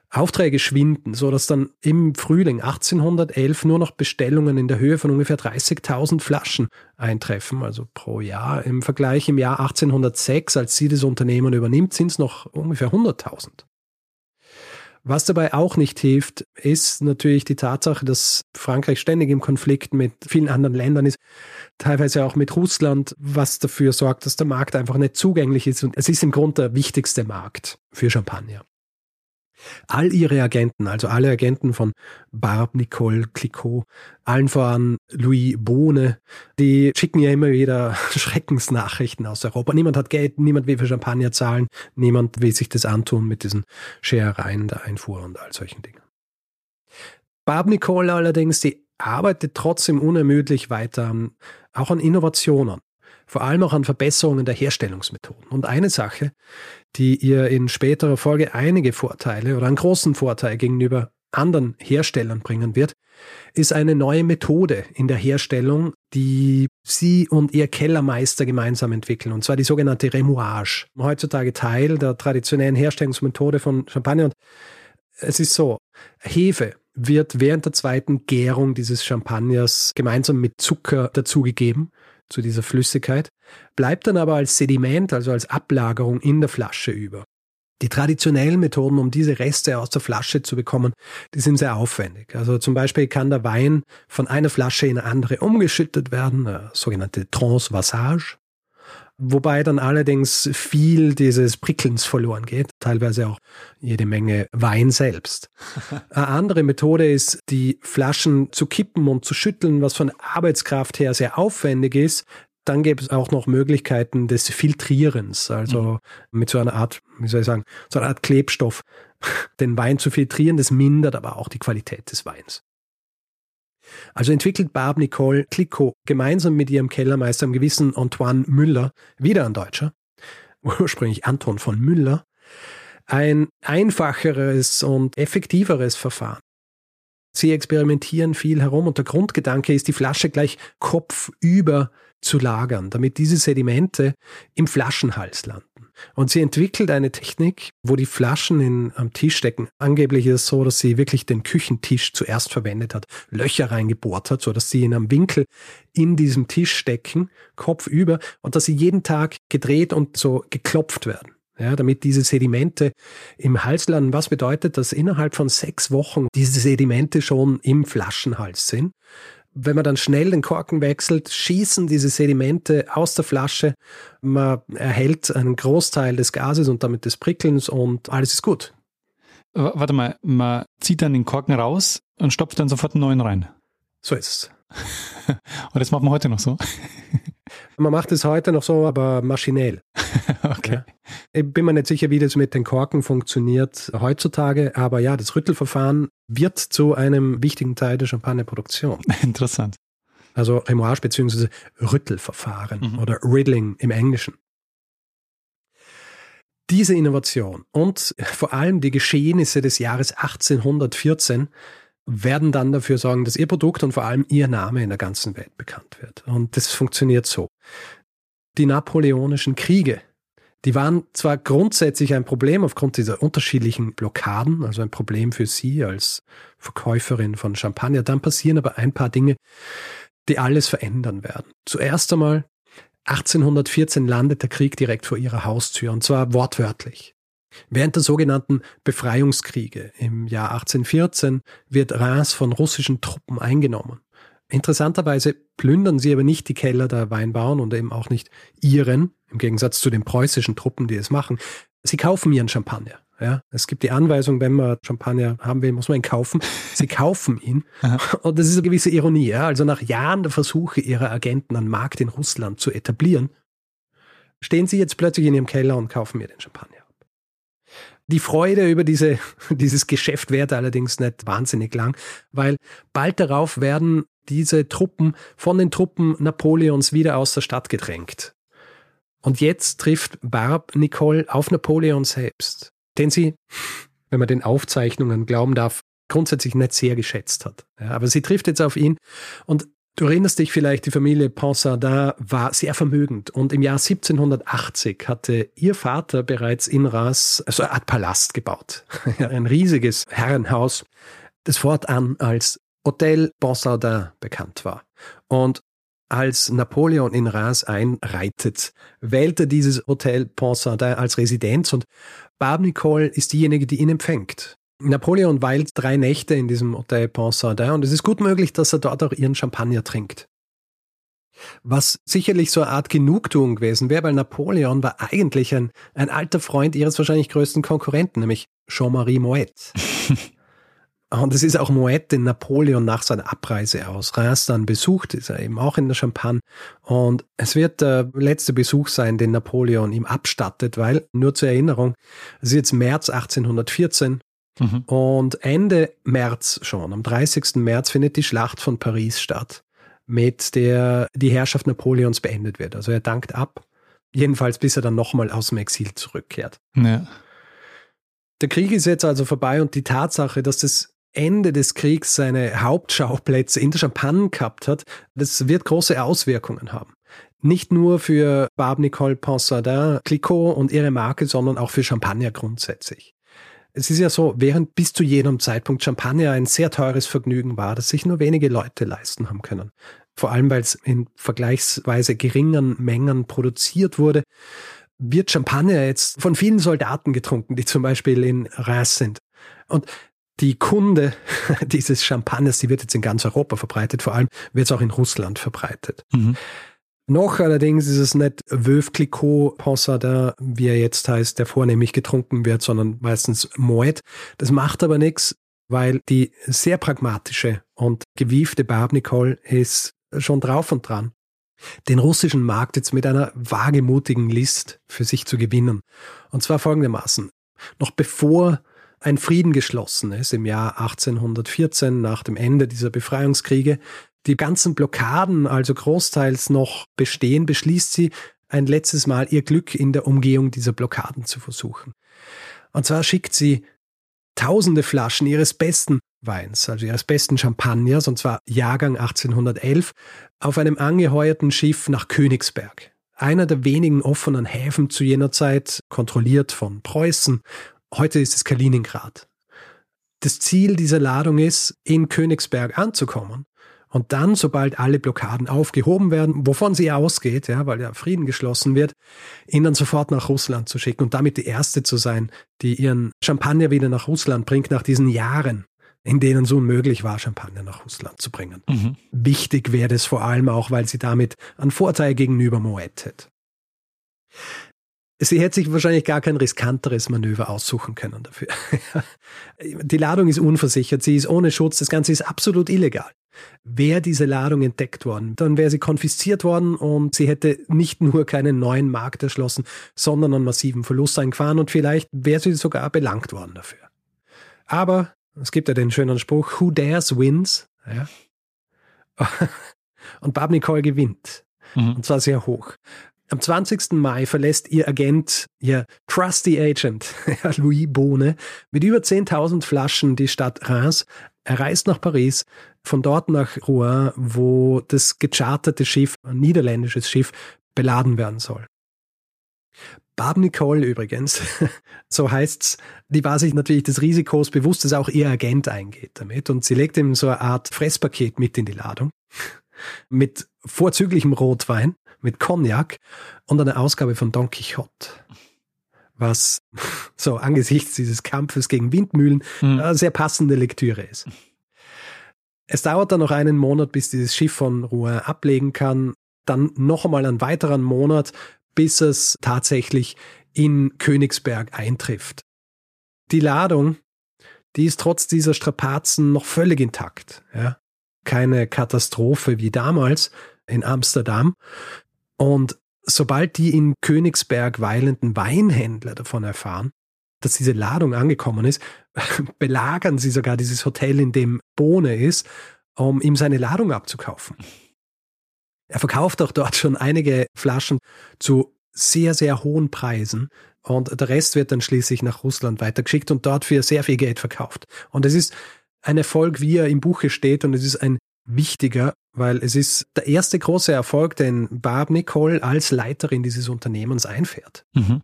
B: Aufträge schwinden, so dass dann im Frühling 1811 nur noch Bestellungen in der Höhe von ungefähr 30.000 Flaschen eintreffen, also pro Jahr. Im Vergleich im Jahr 1806, als sie das Unternehmen übernimmt, sind es noch ungefähr 100.000. Was dabei auch nicht hilft, ist natürlich die Tatsache, dass Frankreich ständig im Konflikt mit vielen anderen Ländern ist, teilweise auch mit Russland, was dafür sorgt, dass der Markt einfach nicht zugänglich ist. Und es ist im Grunde der wichtigste Markt für Champagner. All ihre Agenten, also alle Agenten von Barb, Nicole, Clicquot, allen voran Louis Bohne, die schicken ja immer wieder Schreckensnachrichten aus Europa. Niemand hat Geld, niemand will für Champagner zahlen, niemand will sich das antun mit diesen Scherereien der Einfuhr und all solchen Dingen. Barb Nicole allerdings, die arbeitet trotzdem unermüdlich weiter, auch an Innovationen vor allem auch an Verbesserungen der Herstellungsmethoden. Und eine Sache, die ihr in späterer Folge einige Vorteile oder einen großen Vorteil gegenüber anderen Herstellern bringen wird, ist eine neue Methode in der Herstellung, die sie und ihr Kellermeister gemeinsam entwickeln, und zwar die sogenannte Remouage. Heutzutage Teil der traditionellen Herstellungsmethode von Champagner. Und es ist so, Hefe wird während der zweiten Gärung dieses Champagners gemeinsam mit Zucker dazugegeben zu dieser Flüssigkeit, bleibt dann aber als Sediment, also als Ablagerung in der Flasche über. Die traditionellen Methoden, um diese Reste aus der Flasche zu bekommen, die sind sehr aufwendig. Also zum Beispiel kann der Wein von einer Flasche in eine andere umgeschüttet werden, äh, sogenannte Transvassage wobei dann allerdings viel dieses Prickelns verloren geht, teilweise auch jede Menge Wein selbst. Eine andere Methode ist, die Flaschen zu kippen und zu schütteln, was von Arbeitskraft her sehr aufwendig ist. Dann gibt es auch noch Möglichkeiten des Filtrierens, also mhm. mit so einer Art, wie soll ich sagen, so einer Art Klebstoff, den Wein zu filtrieren. Das mindert aber auch die Qualität des Weins. Also entwickelt Barb Nicole Clicquot gemeinsam mit ihrem Kellermeister, einem gewissen Antoine Müller, wieder ein Deutscher, ursprünglich Anton von Müller, ein einfacheres und effektiveres Verfahren. Sie experimentieren viel herum und der Grundgedanke ist, die Flasche gleich kopfüber zu lagern, damit diese Sedimente im Flaschenhals landen. Und sie entwickelt eine Technik, wo die Flaschen in, am Tisch stecken. Angeblich ist es so, dass sie wirklich den Küchentisch zuerst verwendet hat, Löcher reingebohrt hat, so dass sie in einem Winkel in diesem Tisch stecken, kopfüber, und dass sie jeden Tag gedreht und so geklopft werden. Ja, damit diese Sedimente im Hals landen. Was bedeutet, dass innerhalb von sechs Wochen diese Sedimente schon im Flaschenhals sind wenn man dann schnell den Korken wechselt, schießen diese Sedimente aus der Flasche. Man erhält einen Großteil des Gases und damit des Prickelns und alles ist gut.
A: Warte mal, man zieht dann den Korken raus und stopft dann sofort einen neuen rein.
B: So ist es.
A: und das macht man heute noch so?
B: Man macht es heute noch so, aber maschinell. okay. Ja. Ich bin mir nicht sicher, wie das mit den Korken funktioniert heutzutage, aber ja, das Rüttelverfahren wird zu einem wichtigen Teil der Champagnerproduktion.
A: Interessant.
B: Also Remoage bzw. Rüttelverfahren mhm. oder Riddling im Englischen. Diese Innovation und vor allem die Geschehnisse des Jahres 1814 werden dann dafür sorgen, dass ihr Produkt und vor allem ihr Name in der ganzen Welt bekannt wird. Und das funktioniert so. Die napoleonischen Kriege, die waren zwar grundsätzlich ein Problem aufgrund dieser unterschiedlichen Blockaden, also ein Problem für sie als Verkäuferin von Champagner, dann passieren aber ein paar Dinge, die alles verändern werden. Zuerst einmal 1814 landet der Krieg direkt vor ihrer Haustür und zwar wortwörtlich. Während der sogenannten Befreiungskriege im Jahr 1814 wird Reims von russischen Truppen eingenommen. Interessanterweise plündern sie aber nicht die Keller der Weinbauern und eben auch nicht ihren, im Gegensatz zu den preußischen Truppen, die es machen. Sie kaufen ihren Champagner. Ja, es gibt die Anweisung, wenn man Champagner haben will, muss man ihn kaufen. Sie kaufen ihn. und das ist eine gewisse Ironie. Ja? Also nach Jahren der Versuche ihrer Agenten, einen Markt in Russland zu etablieren, stehen sie jetzt plötzlich in ihrem Keller und kaufen mir den Champagner. Die Freude über diese, dieses Geschäft währte allerdings nicht wahnsinnig lang, weil bald darauf werden diese Truppen von den Truppen Napoleons wieder aus der Stadt gedrängt. Und jetzt trifft Barb Nicole auf Napoleon selbst, den sie, wenn man den Aufzeichnungen glauben darf, grundsätzlich nicht sehr geschätzt hat. Ja, aber sie trifft jetzt auf ihn und Du erinnerst dich vielleicht, die Familie Ponsardin war sehr vermögend und im Jahr 1780 hatte ihr Vater bereits in Reims so eine Art Palast gebaut. Ein riesiges Herrenhaus, das fortan als Hotel Ponsardin bekannt war. Und als Napoleon in Reims einreitet, wählte dieses Hotel Ponsardin als Residenz und Barbe Nicole ist diejenige, die ihn empfängt. Napoleon weilt drei Nächte in diesem Hotel Ponsardin und es ist gut möglich, dass er dort auch ihren Champagner trinkt. Was sicherlich so eine Art Genugtuung gewesen wäre, weil Napoleon war eigentlich ein, ein alter Freund ihres wahrscheinlich größten Konkurrenten, nämlich Jean-Marie Moet. und es ist auch Moet, den Napoleon nach seiner Abreise aus Reims dann besucht, ist er eben auch in der Champagne. Und es wird der letzte Besuch sein, den Napoleon ihm abstattet, weil, nur zur Erinnerung, es ist jetzt März 1814 Mhm. Und Ende März schon, am 30. März findet die Schlacht von Paris statt, mit der die Herrschaft Napoleons beendet wird. Also er dankt ab, jedenfalls bis er dann nochmal aus dem Exil zurückkehrt. Ja. Der Krieg ist jetzt also vorbei und die Tatsache, dass das Ende des Kriegs seine Hauptschauplätze in der Champagne gehabt hat, das wird große Auswirkungen haben. Nicht nur für Barbe Nicole Ponsardin, Clicquot und ihre Marke, sondern auch für Champagner grundsätzlich. Es ist ja so, während bis zu jenem Zeitpunkt Champagner ein sehr teures Vergnügen war, das sich nur wenige Leute leisten haben können. Vor allem, weil es in vergleichsweise geringen Mengen produziert wurde, wird Champagner jetzt von vielen Soldaten getrunken, die zum Beispiel in Reims sind. Und die Kunde dieses Champagners, die wird jetzt in ganz Europa verbreitet, vor allem wird es auch in Russland verbreitet. Mhm. Noch allerdings ist es nicht Veuve Clicquot Ponsardin, wie er jetzt heißt, der vornehmlich getrunken wird, sondern meistens Moet. Das macht aber nichts, weil die sehr pragmatische und gewiefte Barb Nicole ist schon drauf und dran, den russischen Markt jetzt mit einer wagemutigen List für sich zu gewinnen. Und zwar folgendermaßen. Noch bevor ein Frieden geschlossen ist im Jahr 1814 nach dem Ende dieser Befreiungskriege, die ganzen Blockaden also großteils noch bestehen, beschließt sie ein letztes Mal ihr Glück in der Umgehung dieser Blockaden zu versuchen. Und zwar schickt sie tausende Flaschen ihres besten Weins, also ihres besten Champagners, und zwar Jahrgang 1811, auf einem angeheuerten Schiff nach Königsberg. Einer der wenigen offenen Häfen zu jener Zeit, kontrolliert von Preußen. Heute ist es Kaliningrad. Das Ziel dieser Ladung ist, in Königsberg anzukommen und dann, sobald alle Blockaden aufgehoben werden, wovon sie ausgeht, ja, weil ja Frieden geschlossen wird, ihn dann sofort nach Russland zu schicken und damit die erste zu sein, die ihren Champagner wieder nach Russland bringt nach diesen Jahren, in denen es unmöglich war, Champagner nach Russland zu bringen. Mhm. Wichtig wäre es vor allem auch, weil sie damit einen Vorteil gegenüber Moet hätte. Sie hätte sich wahrscheinlich gar kein riskanteres Manöver aussuchen können dafür. Die Ladung ist unversichert, sie ist ohne Schutz, das Ganze ist absolut illegal wäre diese Ladung entdeckt worden. Dann wäre sie konfisziert worden und sie hätte nicht nur keinen neuen Markt erschlossen, sondern einen massiven Verlust eingefahren und vielleicht wäre sie sogar belangt worden dafür. Aber es gibt ja den schönen Spruch, who dares wins. Ja. und Bab Nicole gewinnt. Mhm. Und zwar sehr hoch. Am 20. Mai verlässt ihr Agent, ihr Trusty Agent, Louis Bohne, mit über 10.000 Flaschen die Stadt Reims. Er reist nach Paris, von dort nach Rouen, wo das gecharterte Schiff, ein niederländisches Schiff, beladen werden soll. Barb Nicole übrigens, so heißt's, die war sich natürlich des Risikos bewusst, dass auch ihr Agent eingeht damit und sie legt ihm so eine Art Fresspaket mit in die Ladung mit vorzüglichem Rotwein, mit Cognac und einer Ausgabe von Don Quixote. Was so angesichts dieses Kampfes gegen Windmühlen mhm. eine sehr passende Lektüre ist. Es dauert dann noch einen Monat, bis dieses Schiff von Rouen ablegen kann. Dann noch einmal einen weiteren Monat, bis es tatsächlich in Königsberg eintrifft. Die Ladung, die ist trotz dieser Strapazen noch völlig intakt. Ja? Keine Katastrophe wie damals in Amsterdam. Und sobald die in Königsberg weilenden Weinhändler davon erfahren, dass diese Ladung angekommen ist, belagern sie sogar dieses Hotel, in dem Bohne ist, um ihm seine Ladung abzukaufen. Er verkauft auch dort schon einige Flaschen zu sehr, sehr hohen Preisen und der Rest wird dann schließlich nach Russland weitergeschickt und dort für sehr viel Geld verkauft. Und es ist ein Erfolg, wie er im Buche steht und es ist ein wichtiger, weil es ist der erste große Erfolg, den Barb Nicole als Leiterin dieses Unternehmens einfährt. Mhm.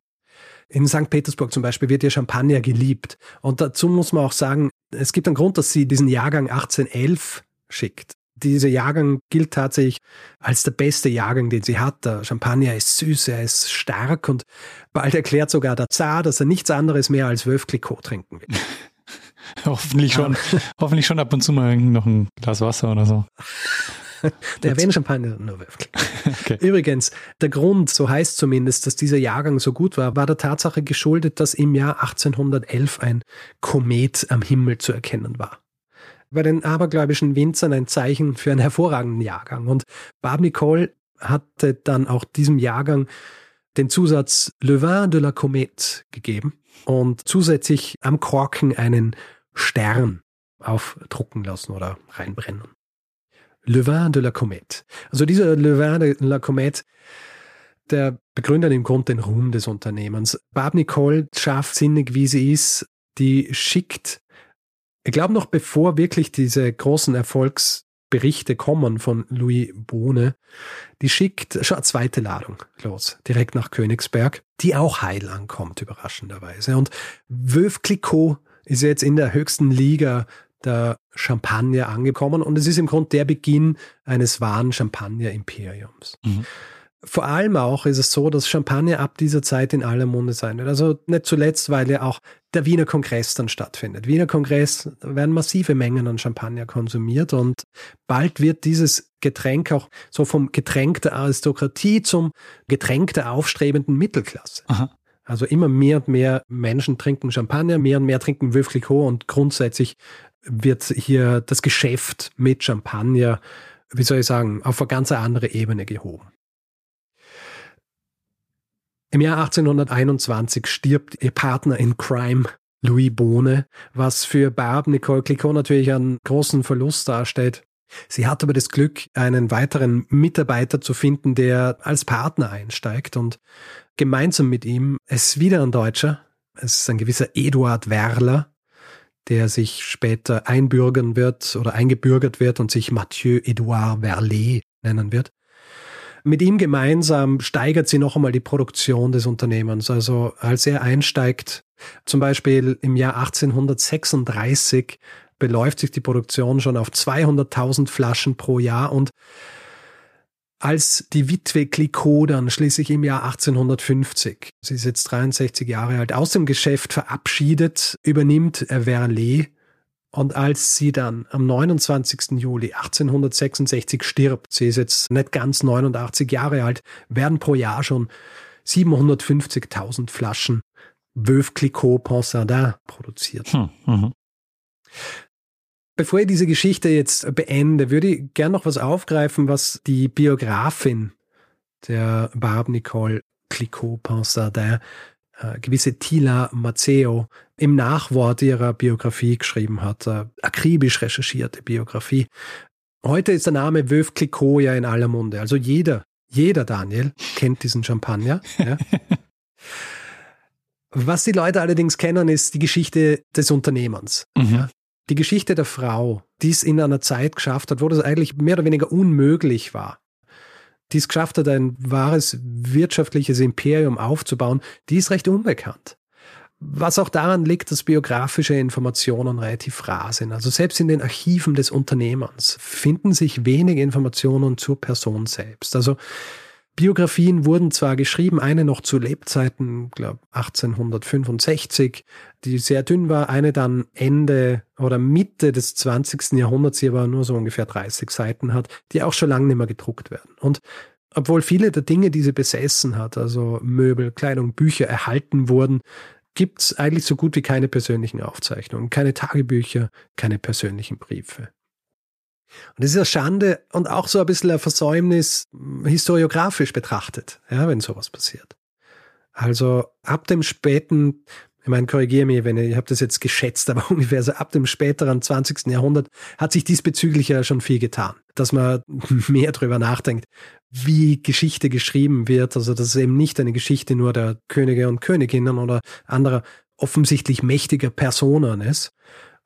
B: In St. Petersburg zum Beispiel wird ihr Champagner geliebt. Und dazu muss man auch sagen, es gibt einen Grund, dass sie diesen Jahrgang 1811 schickt. Dieser Jahrgang gilt tatsächlich als der beste Jahrgang, den sie hat. Der Champagner ist süß, er ist stark und bald erklärt sogar der Zar, dass er nichts anderes mehr als Wölf Clicquot trinken will.
A: hoffentlich schon, hoffentlich schon ab und zu mal noch ein Glas Wasser oder so.
B: der wenn Champagner nur wirft. Okay. Übrigens, der Grund, so heißt zumindest, dass dieser Jahrgang so gut war, war der Tatsache geschuldet, dass im Jahr 1811 ein Komet am Himmel zu erkennen war. Bei den abergläubischen Winzern ein Zeichen für einen hervorragenden Jahrgang. Und Barb Nicole hatte dann auch diesem Jahrgang den Zusatz Le Vin de la Comète gegeben und zusätzlich am Korken einen Stern aufdrucken lassen oder reinbrennen. Le Vin de la Comète. Also dieser Le Vin de la Comète, der begründet im Grunde den Ruhm des Unternehmens. Barb Nicole, scharfsinnig wie sie ist, die schickt, ich glaube noch bevor wirklich diese großen Erfolgsberichte kommen von Louis Bohne, die schickt schon eine zweite Ladung los, direkt nach Königsberg, die auch heil ankommt, überraschenderweise. Und Veuve Clicquot ist jetzt in der höchsten Liga der Champagner angekommen und es ist im Grunde der Beginn eines wahren Champagner-Imperiums. Mhm. Vor allem auch ist es so, dass Champagner ab dieser Zeit in aller Munde sein wird. Also nicht zuletzt, weil ja auch der Wiener Kongress dann stattfindet. Wiener Kongress werden massive Mengen an Champagner konsumiert und bald wird dieses Getränk auch so vom Getränk der Aristokratie zum Getränk der aufstrebenden Mittelklasse. Aha. Also immer mehr und mehr Menschen trinken Champagner, mehr und mehr trinken Veuve Clicquot und grundsätzlich wird hier das Geschäft mit Champagner, wie soll ich sagen, auf eine ganz andere Ebene gehoben. Im Jahr 1821 stirbt ihr Partner in Crime, Louis Bohne, was für Barb Nicole Clicquot natürlich einen großen Verlust darstellt. Sie hat aber das Glück, einen weiteren Mitarbeiter zu finden, der als Partner einsteigt und gemeinsam mit ihm, ist wieder ein Deutscher, es ist ein gewisser Eduard Werler, der sich später einbürgern wird oder eingebürgert wird und sich Mathieu Edouard Verlet nennen wird. Mit ihm gemeinsam steigert sie noch einmal die Produktion des Unternehmens. Also als er einsteigt, zum Beispiel im Jahr 1836, beläuft sich die Produktion schon auf 200.000 Flaschen pro Jahr und als die Witwe Clicquot dann schließlich im Jahr 1850, sie ist jetzt 63 Jahre alt, aus dem Geschäft verabschiedet, übernimmt Verlet und als sie dann am 29. Juli 1866 stirbt, sie ist jetzt nicht ganz 89 Jahre alt, werden pro Jahr schon 750.000 Flaschen Veuve Clicquot Ponsardin produziert. Hm, mhm. Bevor ich diese Geschichte jetzt beende, würde ich gern noch was aufgreifen, was die Biografin der Barbe Nicole Clicquot Ponsardin äh, gewisse Tila Maceo im Nachwort ihrer Biografie geschrieben hat, äh, akribisch recherchierte Biografie. Heute ist der Name Veuve Clicquot ja in aller Munde. Also jeder, jeder Daniel kennt diesen Champagner. Ja. Was die Leute allerdings kennen, ist die Geschichte des Unternehmens. Mhm. Ja. Die Geschichte der Frau, die es in einer Zeit geschafft hat, wo das eigentlich mehr oder weniger unmöglich war, die es geschafft hat, ein wahres wirtschaftliches Imperium aufzubauen, die ist recht unbekannt. Was auch daran liegt, dass biografische Informationen relativ rar sind. Also selbst in den Archiven des Unternehmens finden sich wenig Informationen zur Person selbst. Also Biografien wurden zwar geschrieben, eine noch zu Lebzeiten, glaube 1865, die sehr dünn war, eine dann Ende oder Mitte des 20. Jahrhunderts, die aber nur so ungefähr 30 Seiten hat, die auch schon lange nicht mehr gedruckt werden. Und obwohl viele der Dinge, die sie besessen hat, also Möbel, Kleidung, Bücher erhalten wurden, gibt es eigentlich so gut wie keine persönlichen Aufzeichnungen, keine Tagebücher, keine persönlichen Briefe. Und das ist eine Schande und auch so ein bisschen ein Versäumnis historiografisch betrachtet, ja, wenn sowas passiert. Also ab dem späten, ich meine, korrigiere mich, wenn ich, ich habe das jetzt geschätzt, aber ungefähr so ab dem späteren 20. Jahrhundert hat sich diesbezüglich ja schon viel getan, dass man mehr drüber nachdenkt, wie Geschichte geschrieben wird, also dass es eben nicht eine Geschichte nur der Könige und Königinnen oder anderer offensichtlich mächtiger Personen ist,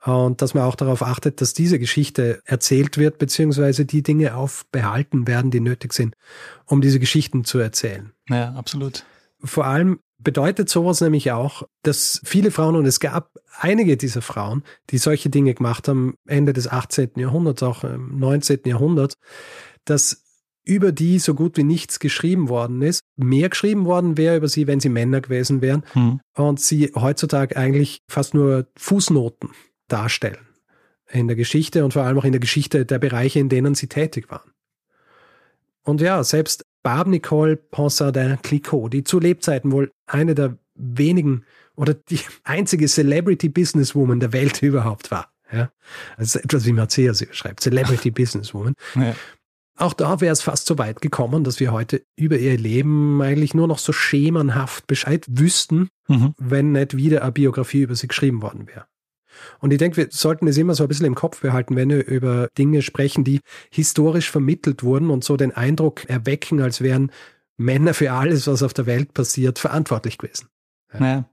B: und dass man auch darauf achtet, dass diese Geschichte erzählt wird, beziehungsweise die Dinge aufbehalten werden, die nötig sind, um diese Geschichten zu erzählen.
A: Ja, absolut.
B: Vor allem bedeutet sowas nämlich auch, dass viele Frauen, und es gab einige dieser Frauen, die solche Dinge gemacht haben, Ende des 18. Jahrhunderts, auch im 19. Jahrhundert, dass über die so gut wie nichts geschrieben worden ist. Mehr geschrieben worden wäre über sie, wenn sie Männer gewesen wären. Hm. Und sie heutzutage eigentlich fast nur Fußnoten darstellen in der Geschichte und vor allem auch in der Geschichte der Bereiche, in denen sie tätig waren. Und ja, selbst Barbe Nicole Ponsardin Clicquot, die zu Lebzeiten wohl eine der wenigen oder die einzige Celebrity Businesswoman der Welt überhaupt war. Ja, das ist etwas wie Marcea sie schreibt, Celebrity Businesswoman. Ja. Auch da wäre es fast so weit gekommen, dass wir heute über ihr Leben eigentlich nur noch so schemenhaft Bescheid wüssten, mhm. wenn nicht wieder eine Biografie über sie geschrieben worden wäre. Und ich denke, wir sollten es immer so ein bisschen im Kopf behalten, wenn wir über Dinge sprechen, die historisch vermittelt wurden und so den Eindruck erwecken, als wären Männer für alles, was auf der Welt passiert, verantwortlich gewesen. Ja.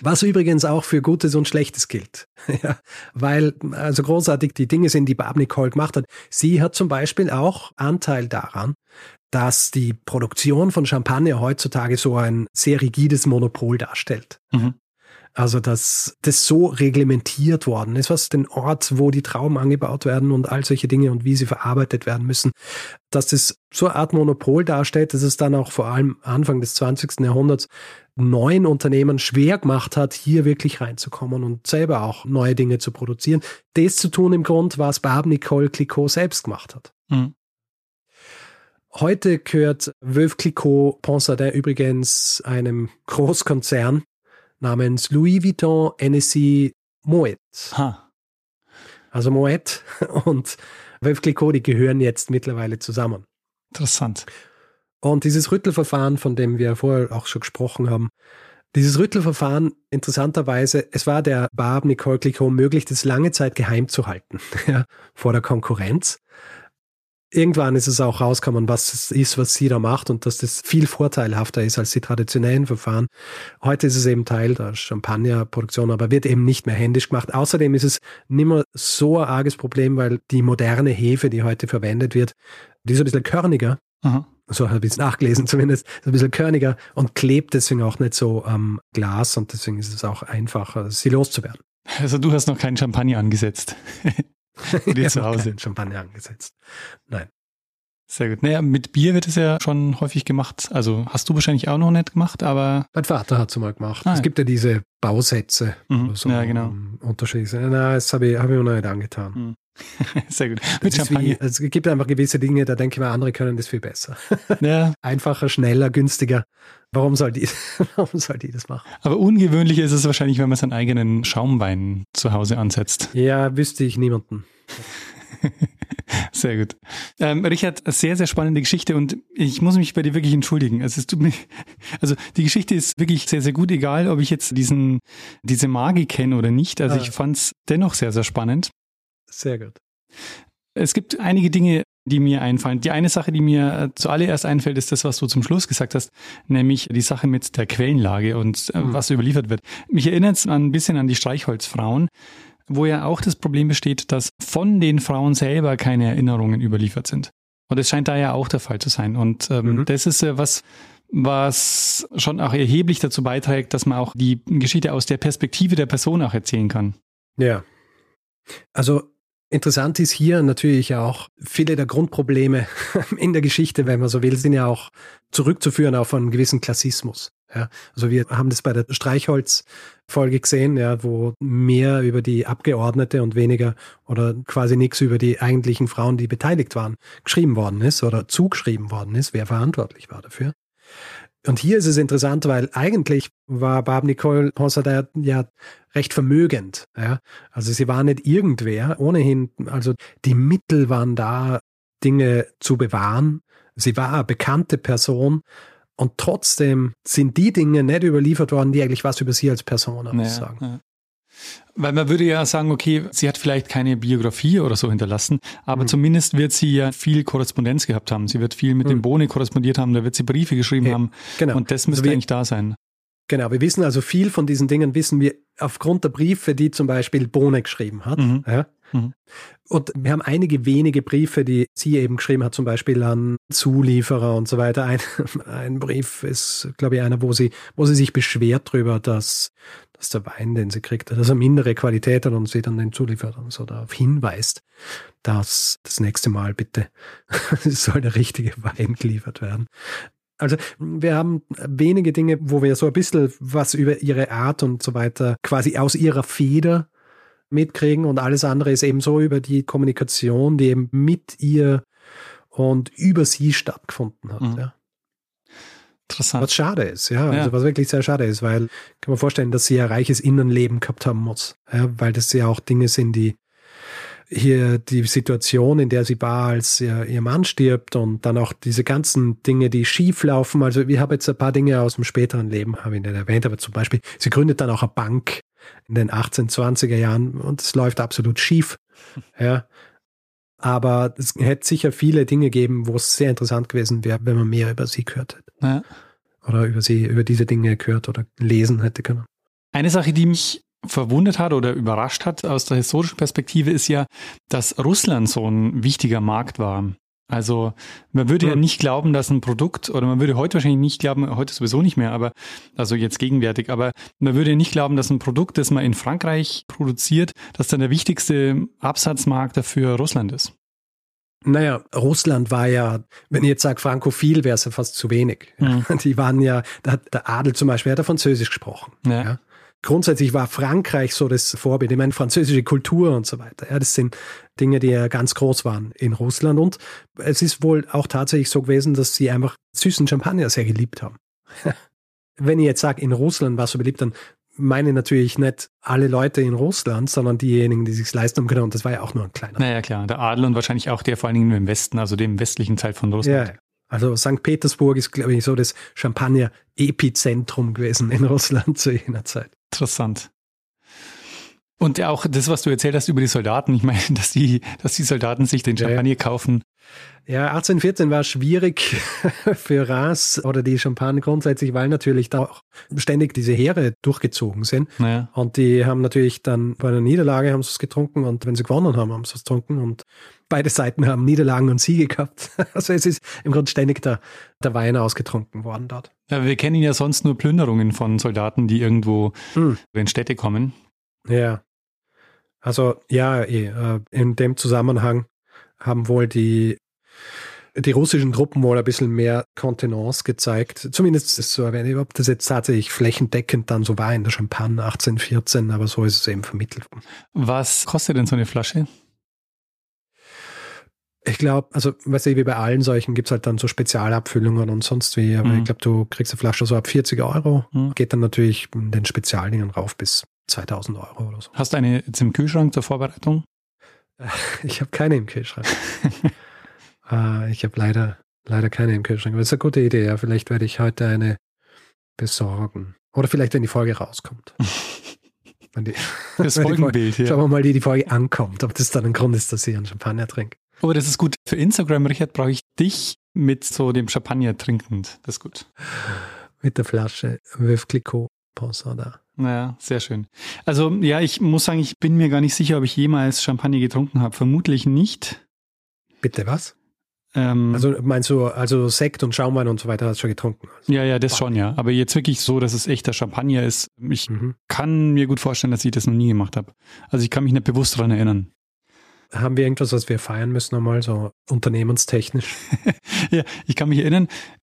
B: Was übrigens auch für Gutes und Schlechtes gilt. ja, weil, also großartig die Dinge sind, die Barb Nicole gemacht hat. Sie hat zum Beispiel auch Anteil daran, dass die Produktion von Champagner heutzutage so ein sehr rigides Monopol darstellt. Mhm. Also, dass das so reglementiert worden ist, was den Ort, wo die Trauben angebaut werden und all solche Dinge und wie sie verarbeitet werden müssen, dass das so eine Art Monopol darstellt, dass es dann auch vor allem Anfang des 20. Jahrhunderts neuen Unternehmen schwer gemacht hat, hier wirklich reinzukommen und selber auch neue Dinge zu produzieren. Das zu tun im Grund, was Barb Nicole Clicquot selbst gemacht hat. Mhm. Heute gehört Veuve Clicquot Ponsardin übrigens einem Großkonzern, namens Louis Vuitton NSC Moet. Ha. Also Moet und Veuve Clicquot, die gehören jetzt mittlerweile zusammen.
A: Interessant.
B: Und dieses Rüttelverfahren, von dem wir vorher auch schon gesprochen haben, dieses Rüttelverfahren, interessanterweise, es war der Barb Nicole Clicquot möglich, das lange Zeit geheim zu halten, ja, vor der Konkurrenz irgendwann ist es auch rausgekommen, was es ist, was sie da macht und dass das viel vorteilhafter ist als die traditionellen Verfahren. Heute ist es eben Teil der Champagnerproduktion, aber wird eben nicht mehr händisch gemacht. Außerdem ist es nicht mehr so ein arges Problem, weil die moderne Hefe, die heute verwendet wird, die ist ein bisschen körniger. Aha. So habe ich es nachgelesen zumindest. Ist ein bisschen körniger und klebt deswegen auch nicht so am Glas und deswegen ist es auch einfacher, sie loszuwerden.
A: Also du hast noch keinen Champagner angesetzt.
B: dir zu Hause. Champagner angesetzt. Nein.
A: Sehr gut. Naja, mit Bier wird es ja schon häufig gemacht. Also hast du wahrscheinlich auch noch nicht gemacht, aber.
B: Mein Vater hat es mal gemacht. Ah, es gibt ja diese Bausätze.
A: Mhm. So ja, genau.
B: Unterschiedliche. Nein, das habe ich, hab ich mir noch nicht angetan. Mhm.
A: Sehr gut.
B: Mit Champagner. Wie, es gibt einfach gewisse Dinge, da denke ich mir, andere können das viel besser. Ja. Einfacher, schneller, günstiger. Warum soll die, warum soll die das machen?
A: Aber ungewöhnlicher ist es wahrscheinlich, wenn man seinen eigenen Schaumwein zu Hause ansetzt.
B: Ja, wüsste ich niemanden.
A: Sehr gut. Ähm, Richard, sehr, sehr spannende Geschichte und ich muss mich bei dir wirklich entschuldigen. Also, es tut mir, also die Geschichte ist wirklich sehr, sehr gut, egal ob ich jetzt diesen, diese Magie kenne oder nicht. Also ah. ich fand es dennoch sehr, sehr spannend.
B: Sehr gut.
A: Es gibt einige Dinge, die mir einfallen. Die eine Sache, die mir äh, zuallererst einfällt, ist das, was du zum Schluss gesagt hast, nämlich die Sache mit der Quellenlage und mhm. was überliefert wird. Mich erinnert es ein bisschen an die Streichholzfrauen, wo ja auch das Problem besteht, dass von den Frauen selber keine Erinnerungen überliefert sind. Und es scheint da ja auch der Fall zu sein. Und ähm, mhm. das ist äh, was, was schon auch erheblich dazu beiträgt, dass man auch die Geschichte aus der Perspektive der Person auch erzählen kann.
B: Ja. Also Interessant ist hier natürlich auch, viele der Grundprobleme in der Geschichte, wenn man so will, sind ja auch zurückzuführen auf einen gewissen Klassismus. Ja, also wir haben das bei der Streichholz-Folge gesehen, ja, wo mehr über die Abgeordnete und weniger oder quasi nichts über die eigentlichen Frauen, die beteiligt waren, geschrieben worden ist oder zugeschrieben worden ist, wer verantwortlich war dafür. Und hier ist es interessant, weil eigentlich war Barb Nicole Honsader ja recht vermögend. Ja? Also sie war nicht irgendwer, ohnehin, also die Mittel waren da, Dinge zu bewahren. Sie war eine bekannte Person und trotzdem sind die Dinge nicht überliefert worden, die eigentlich was über sie als Person aussagen. Ja, ja.
A: Weil man würde ja sagen, okay, sie hat vielleicht keine Biografie oder so hinterlassen, aber mhm. zumindest wird sie ja viel Korrespondenz gehabt haben. Sie wird viel mit mhm. dem Bohne korrespondiert haben, da wird sie Briefe geschrieben ja, haben. Genau. Und das müsste also eigentlich da sein.
B: Genau, wir wissen also viel von diesen Dingen, wissen wir aufgrund der Briefe, die zum Beispiel Bohne geschrieben hat. Mhm. Ja? Mhm. Und wir haben einige wenige Briefe, die sie eben geschrieben hat, zum Beispiel an Zulieferer und so weiter. Ein, ein Brief ist, glaube ich, einer, wo sie, wo sie sich beschwert darüber, dass, dass der Wein, den sie kriegt, dass er mindere Qualität hat und sie dann den Zulieferern so darauf hinweist, dass das nächste Mal bitte soll der richtige Wein geliefert werden. Also wir haben wenige Dinge, wo wir so ein bisschen was über ihre Art und so weiter quasi aus ihrer Feder mitkriegen und alles andere ist eben so über die Kommunikation, die eben mit ihr und über sie stattgefunden hat. Mhm. Ja.
A: Interessant.
B: Was schade ist, ja, ja. Also was wirklich sehr schade ist, weil kann man vorstellen, dass sie ein reiches Innenleben gehabt haben muss, ja, weil das ja auch Dinge sind, die hier die Situation, in der sie war, als ihr, ihr Mann stirbt und dann auch diese ganzen Dinge, die schief laufen. Also ich habe jetzt ein paar Dinge aus dem späteren Leben, habe ich nicht erwähnt, aber zum Beispiel, sie gründet dann auch eine Bank in den 1820er Jahren und es läuft absolut schief. Ja. Aber es hätte sicher viele Dinge geben, wo es sehr interessant gewesen wäre, wenn man mehr über sie gehört hätte. Ja. Oder über sie, über diese Dinge gehört oder lesen hätte können.
A: Eine Sache, die mich verwundert hat oder überrascht hat aus der historischen Perspektive, ist ja, dass Russland so ein wichtiger Markt war. Also man würde
B: Hm.
A: ja nicht glauben, dass ein Produkt, oder man würde heute wahrscheinlich nicht glauben, heute sowieso nicht mehr, aber also jetzt gegenwärtig, aber man würde nicht glauben, dass ein Produkt, das man in Frankreich produziert, dass dann der wichtigste Absatzmarkt dafür Russland ist.
B: Naja, Russland war ja, wenn ich jetzt sage frankophil, wäre es ja fast zu wenig. Die waren ja, da hat der Adel zum Beispiel, hat er Französisch gesprochen.
A: Ja.
B: Ja. Grundsätzlich war Frankreich so das Vorbild. Ich meine, französische Kultur und so weiter. Ja, das sind Dinge, die ja ganz groß waren in Russland. Und es ist wohl auch tatsächlich so gewesen, dass sie einfach süßen Champagner sehr geliebt haben. Wenn ich jetzt sage, in Russland war es so beliebt, dann meine ich natürlich nicht alle Leute in Russland, sondern diejenigen, die sich leisten haben können. Und das war ja auch nur ein kleiner.
A: Naja, klar, der Adel und wahrscheinlich auch der vor allen Dingen im Westen, also dem westlichen Teil von Russland.
B: Ja, also St. Petersburg ist, glaube ich, so das Champagner-Epizentrum gewesen in Russland zu jener Zeit.
A: Interessant. Und ja, auch das, was du erzählt hast über die Soldaten, ich meine, dass die, dass die Soldaten sich den
B: Ja, ja.
A: Champagner kaufen.
B: Ja, 1814 war schwierig für Reims oder die Champagne grundsätzlich, weil natürlich da auch ständig diese Heere durchgezogen sind.
A: Naja.
B: Und die haben natürlich dann bei einer Niederlage haben sie es getrunken und wenn sie gewonnen haben, haben sie es getrunken und beide Seiten haben Niederlagen und Siege gehabt. Also es ist im Grunde ständig der, der Wein ausgetrunken worden dort.
A: Ja, wir kennen ja sonst nur Plünderungen von Soldaten, die irgendwo
B: Hm.
A: in Städte kommen.
B: Ja. Also ja, eh, äh, in dem Zusammenhang haben wohl die, die russischen Truppen wohl ein bisschen mehr Kontenance gezeigt. Zumindest ist so erwähnt, ob das jetzt tatsächlich flächendeckend dann so war in der Champagne 1814, aber so ist es eben vermittelt. worden.
A: Was kostet denn so eine Flasche?
B: Ich glaube, also weißt du, wie bei allen solchen gibt es halt dann so Spezialabfüllungen und sonst wie, aber
A: Mhm.
B: ich glaube, du kriegst eine Flasche so ab 40 Euro,
A: Mhm.
B: geht dann natürlich in den Spezialdingen rauf bis 2000 Euro oder so.
A: Hast du eine jetzt im Kühlschrank zur Vorbereitung?
B: Ich habe keine im Kühlschrank. äh, ich habe leider, leider keine im Kühlschrank. Aber das ist eine gute Idee. Ja, vielleicht werde ich heute eine besorgen. Oder vielleicht, wenn die Folge rauskommt. Wenn die,
A: Das Folgenbild hier.
B: schauen wir mal, wie die Folge ankommt. Ob das dann ein Grund ist, dass ich einen Champagner trinke.
A: Aber das ist gut. Für Instagram, Richard, brauche ich dich mit so dem Champagner trinkend. Das ist gut.
B: Mit der Flasche Veuve Clicquot Pensada.
A: Naja, sehr schön. Also ja, ich muss sagen, ich bin mir gar nicht sicher, ob ich jemals Champagner getrunken habe. Vermutlich nicht.
B: Bitte was?
A: Ähm,
B: Also meinst du, also Sekt und Schaumwein und so weiter hast du schon getrunken? Also,
A: ja, ja, das schon, ja. Aber jetzt wirklich so, dass es echter Champagner ist. Ich
B: mhm.
A: kann mir gut vorstellen, dass ich das noch nie gemacht habe. Also ich kann mich nicht bewusst daran erinnern.
B: Haben wir irgendwas, was wir feiern müssen einmal, so unternehmenstechnisch?
A: Ja, ich kann mich erinnern,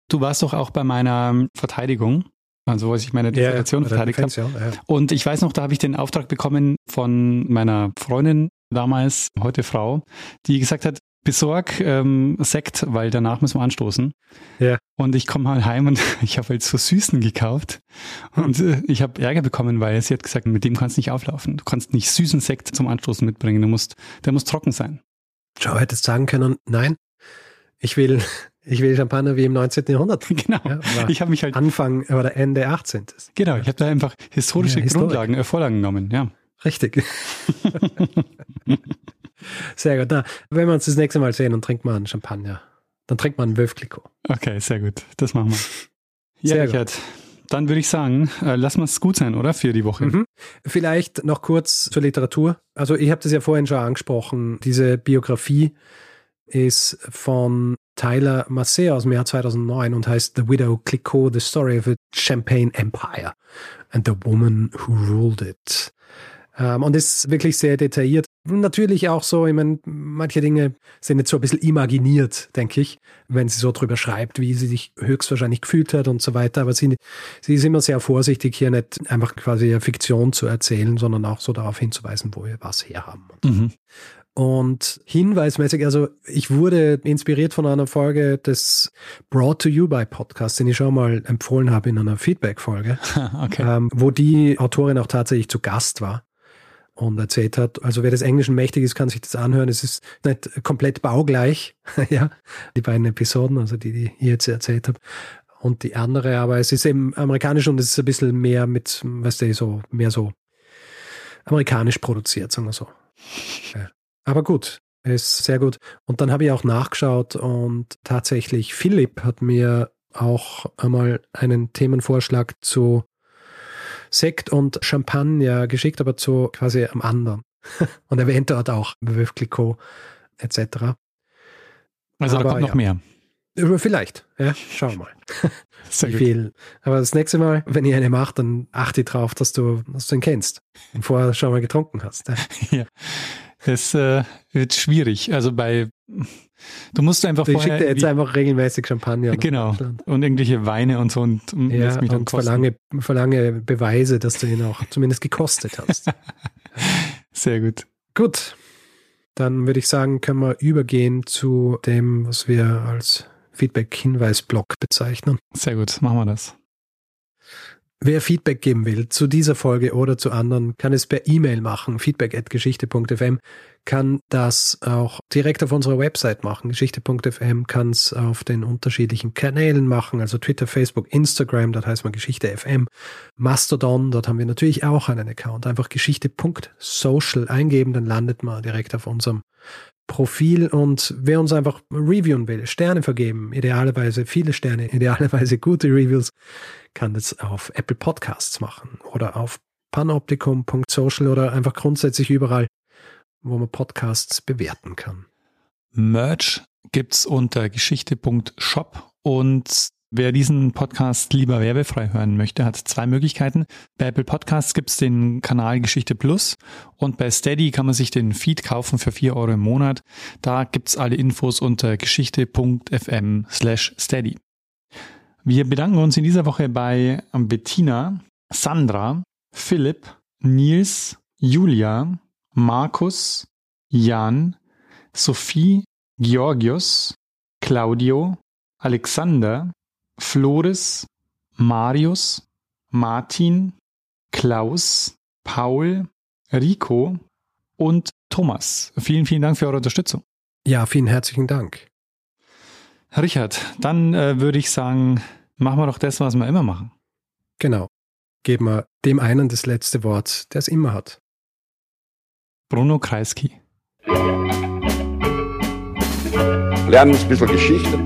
A: du warst doch auch bei meiner Verteidigung, also als ich meine Dissertation
B: oder
A: verteidigt habe.
B: Ja.
A: Und ich weiß noch, da habe ich den Auftrag bekommen von meiner Freundin damals, heute Frau, die gesagt hat, besorg ähm, Sekt, weil danach müssen wir anstoßen.
B: Ja.
A: Und ich komme mal heim und ich habe halt so Süßen gekauft. Und äh, ich habe Ärger bekommen, weil sie hat gesagt, mit dem kannst du nicht auflaufen. Du kannst nicht süßen Sekt zum Anstoßen mitbringen. Du musst, der muss trocken sein.
B: Schau, hättest sagen können, nein, ich will, ich will Champagner wie im 19. Jahrhundert.
A: Genau.
B: Ja,
A: Ich habe mich halt,
B: Anfang oder Ende 18.
A: genau, ich habe da einfach historische
B: Ja.
A: Grundlagen, äh, Vorlagen genommen, ja.
B: Richtig. Sehr gut. Na, wenn wir uns das nächste Mal sehen und trinken wir einen Champagner, dann trinkt man einen Veuve Clicquot.
A: Okay, sehr gut. Das machen wir. Ja,
B: Sehr gut.
A: Richard. Dann würde ich sagen, äh, lassen wir es gut sein, oder? Für die Woche.
B: Mhm. Vielleicht noch kurz zur Literatur. Also ich habe das ja vorhin schon angesprochen. Diese Biografie ist von Tyler Massey aus dem Jahr 2009 und heißt The Widow Clicquot, The Story of a Champagne Empire and the Woman Who Ruled It. Ähm, und ist wirklich sehr detailliert. Natürlich auch so, ich meine, manche Dinge sind jetzt so ein bisschen imaginiert, denke ich, wenn sie so drüber schreibt, wie sie sich höchstwahrscheinlich gefühlt hat und so weiter. Aber sie, sie ist immer sehr vorsichtig, hier nicht einfach quasi Fiktion zu erzählen, sondern auch so darauf hinzuweisen, wo wir was herhaben.
A: Mhm.
B: Und hinweismäßig, also ich wurde inspiriert von einer Folge des Brought to You by Podcast, den ich schon mal empfohlen habe in einer Feedback-Folge,
A: okay.
B: ähm, wo die Autorin auch tatsächlich zu Gast war und erzählt hat, also wer des Englischen mächtig ist, kann sich das anhören. Es ist nicht komplett baugleich, ja, die beiden Episoden, also die, die ich jetzt erzählt habe. Und die andere, aber es ist eben amerikanisch und es ist ein bisschen mehr mit, weißt du, so, mehr so amerikanisch produziert, sagen wir so. Ja. Aber gut, ist sehr gut. Und dann habe ich auch nachgeschaut und tatsächlich Philipp hat mir auch einmal einen Themenvorschlag zu Sekt und Champagner geschickt, aber zu quasi am anderen. Und erwähnt dort auch Veuve Clicquot etc.
A: Also
B: Aber
A: da kommt noch
B: ja.
A: mehr.
B: Vielleicht, ja, schauen wir mal.
A: Sehr
B: Wie
A: gut.
B: viel. Aber das nächste Mal, wenn ihr eine macht, dann achte drauf, dass du, dass du ihn kennst. Und vorher schon mal getrunken hast. Ja.
A: Es äh, wird schwierig. Also bei du musst einfach
B: Ich
A: vorher
B: schicke dir jetzt einfach regelmäßig Champagner. nach
A: genau und irgendwelche Weine und so und, und
B: Ja,
A: mich dann
B: und
A: kosten.
B: verlange, verlange Beweise, dass du ihn auch zumindest gekostet hast.
A: Sehr gut.
B: Gut, dann würde ich sagen, können wir übergehen zu dem, was wir als Feedback-Hinweis-Block bezeichnen.
A: Sehr gut. Machen wir das.
B: Wer Feedback geben will zu dieser Folge oder zu anderen, kann es per E-Mail machen, feedback.geschichte.fm, kann das auch direkt auf unserer Website machen. Geschichte.fm kann es auf den unterschiedlichen Kanälen machen, also Twitter, Facebook, Instagram, dort heißt man Geschichte FM, Mastodon, dort haben wir natürlich auch einen Account. Einfach geschichte.social eingeben, dann landet man direkt auf unserem Profil und wer uns einfach reviewen will, Sterne vergeben, idealerweise viele Sterne, idealerweise gute Reviews, kann das auf Apple Podcasts machen oder auf panoptikum.social oder einfach grundsätzlich überall, wo man Podcasts bewerten kann.
A: Merch gibt's unter geschichte.shop und wer diesen Podcast lieber werbefrei hören möchte, hat zwei Möglichkeiten. Bei Apple Podcasts gibt's den Kanal Geschichte Plus und bei Steady kann man sich den Feed kaufen für 4 Euro im Monat. Da gibt's alle Infos unter geschichte.fm slash steady. Wir bedanken uns in dieser Woche bei Bettina, Sandra, Philipp, Nils, Julia, Markus, Jan, Sophie, Georgios, Claudio, Alexander, Floris, Marius, Martin, Klaus, Paul, Rico und Thomas. Vielen, vielen Dank für eure Unterstützung.
B: Ja, vielen herzlichen Dank.
A: Richard, dann äh, würde ich sagen, machen wir doch das, was wir immer machen.
B: Genau. Geben wir dem einen das letzte Wort, der es immer hat.
A: Bruno Kreisky.
C: Lernen ein bisschen Geschichte.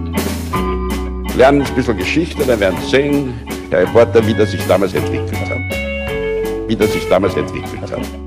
C: Lernen ein bisschen Geschichte, dann werden sehen, Herr Reporter, wie das sich damals entwickelt hat. Wie das sich damals entwickelt hat.